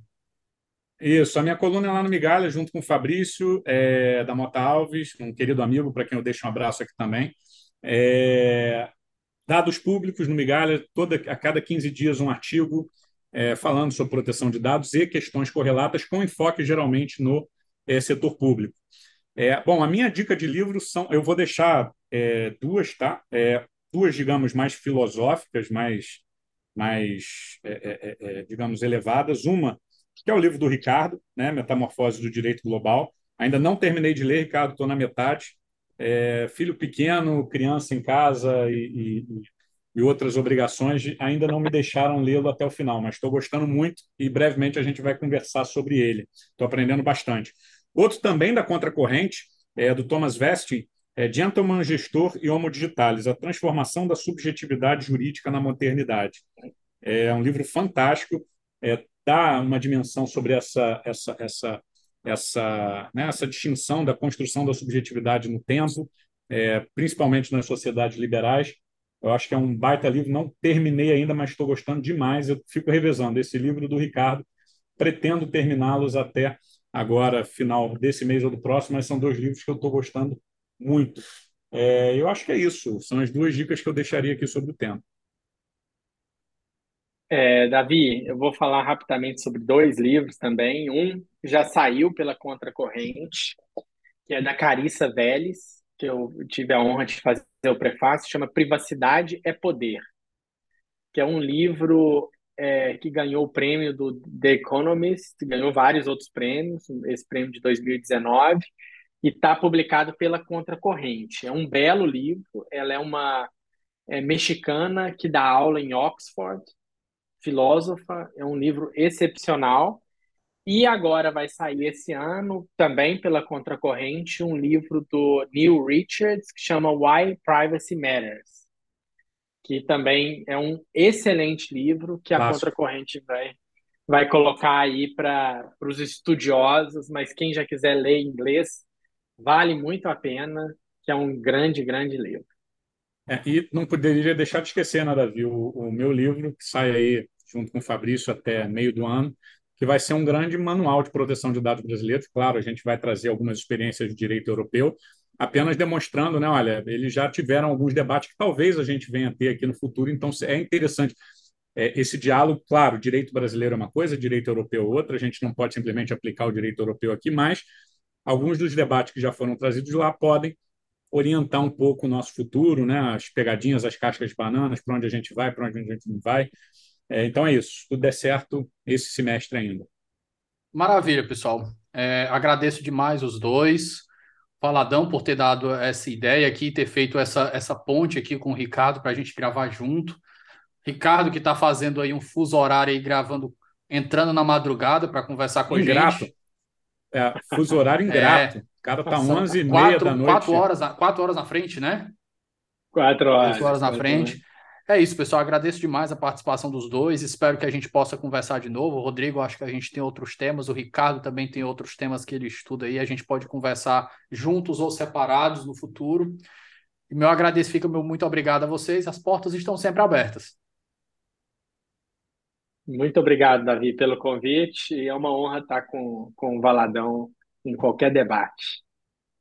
Isso, a minha coluna é lá no Migalhas, junto com o Fabrício, é, da Mota Alves, um querido amigo, para quem eu deixo um abraço aqui também. É, dados públicos no Migalhas, toda, a cada 15 dias um artigo é, falando sobre proteção de dados e questões correlatas, com enfoque geralmente no é, setor público. É, bom, a minha dica de livros são, eu vou deixar duas, tá? duas, digamos, mais filosóficas, mais mais, é, é, é, é, digamos, elevadas. Uma, que é o livro do Ricardo, né, Metamorfose do Direito Global. Ainda não terminei de ler, Ricardo, estou na metade. é, filho pequeno, criança em casa e, e, e outras obrigações ainda não me deixaram lê-lo até o final, mas estou gostando muito e brevemente a gente vai conversar sobre ele. Estou aprendendo bastante. Outro também da contracorrente é do Thomas Vesting, é Gentleman Gestor e Homo Digitalis, a transformação da subjetividade jurídica na modernidade. É um livro fantástico, é, dá uma dimensão sobre essa, essa, essa, essa, né, essa distinção da construção da subjetividade no tempo, é, principalmente nas sociedades liberais. Eu acho que é um baita livro, não terminei ainda, mas estou gostando demais. Eu fico revezando esse livro do Ricardo, pretendo terminá-los até agora, final desse mês ou do próximo, mas são dois livros que eu estou gostando muito. É, eu acho que é isso. São as duas dicas que eu deixaria aqui sobre o tema. É, Davi, eu vou falar rapidamente sobre dois livros também. Um já saiu pela Contracorrente, que é da Carissa Vélez, que eu tive a honra de fazer o prefácio, chama Privacidade é Poder, que é um livro é, que ganhou o prêmio do The Economist, ganhou vários outros prêmios, esse prêmio de 2019, e está publicado pela Contracorrente. É um belo livro, ela é uma é, mexicana que dá aula em Oxford, filósofa, é um livro excepcional. E agora vai sair esse ano, também pela Contracorrente, um livro do Neil Richards que chama Why Privacy Matters, que também é um excelente livro que a Nossa. Contracorrente vai, vai colocar aí para os estudiosos, mas quem já quiser ler inglês, Vale muito a pena, que é um grande, grande livro. É, e não poderia deixar de esquecer, né, Davi, o, o, meu livro, que sai aí junto com o Fabrício até meio do ano, que vai ser um grande manual de proteção de dados brasileiros. Claro, a gente vai trazer algumas experiências de direito europeu, apenas demonstrando, né, olha, eles já tiveram alguns debates que talvez a gente venha ter aqui no futuro, então é interessante é, esse diálogo, claro, direito brasileiro é uma coisa, direito europeu é outra, a gente não pode simplesmente aplicar o direito europeu aqui, mas alguns dos debates que já foram trazidos lá podem orientar um pouco o nosso futuro, né? as pegadinhas, as cascas de bananas, para onde a gente vai, para onde a gente não vai. É, então é isso, se tudo der certo esse semestre ainda. Maravilha, pessoal. É, agradeço demais os dois. Faladão por ter dado essa ideia aqui, ter feito essa, essa ponte aqui com o Ricardo para a gente gravar junto. Ricardo que está fazendo aí um fuso horário aí, gravando, entrando na madrugada para conversar com Ingrato. a gente. É, fuso horário ingrato. É. O cara tá 11 e meia da noite. Quatro horas, quatro horas na frente, né? Quatro horas. Quatro horas na frente. Horas. É isso, pessoal. Agradeço demais a participação dos dois. Espero que a gente possa conversar de novo. O Rodrigo, acho que a gente tem outros temas. O Ricardo também tem outros temas que ele estuda aí. A gente pode conversar juntos ou separados no futuro. E meu agradecimento, meu muito obrigado a vocês. As portas estão sempre abertas. Muito obrigado, Davi, pelo convite. E é uma honra estar com, com o Valadão em qualquer debate.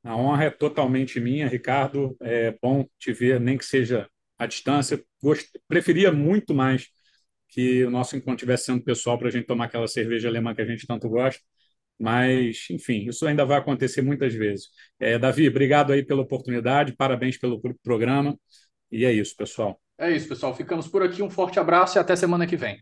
A honra é totalmente minha, Ricardo. É bom te ver, nem que seja à distância. Gost... Preferia muito mais que o nosso encontro estivesse sendo pessoal para a gente tomar aquela cerveja alemã que a gente tanto gosta. Mas, enfim, isso ainda vai acontecer muitas vezes. É, Davi, obrigado aí pela oportunidade, parabéns pelo programa. E é isso, pessoal. É isso, pessoal. Ficamos por aqui. Um forte abraço e até semana que vem.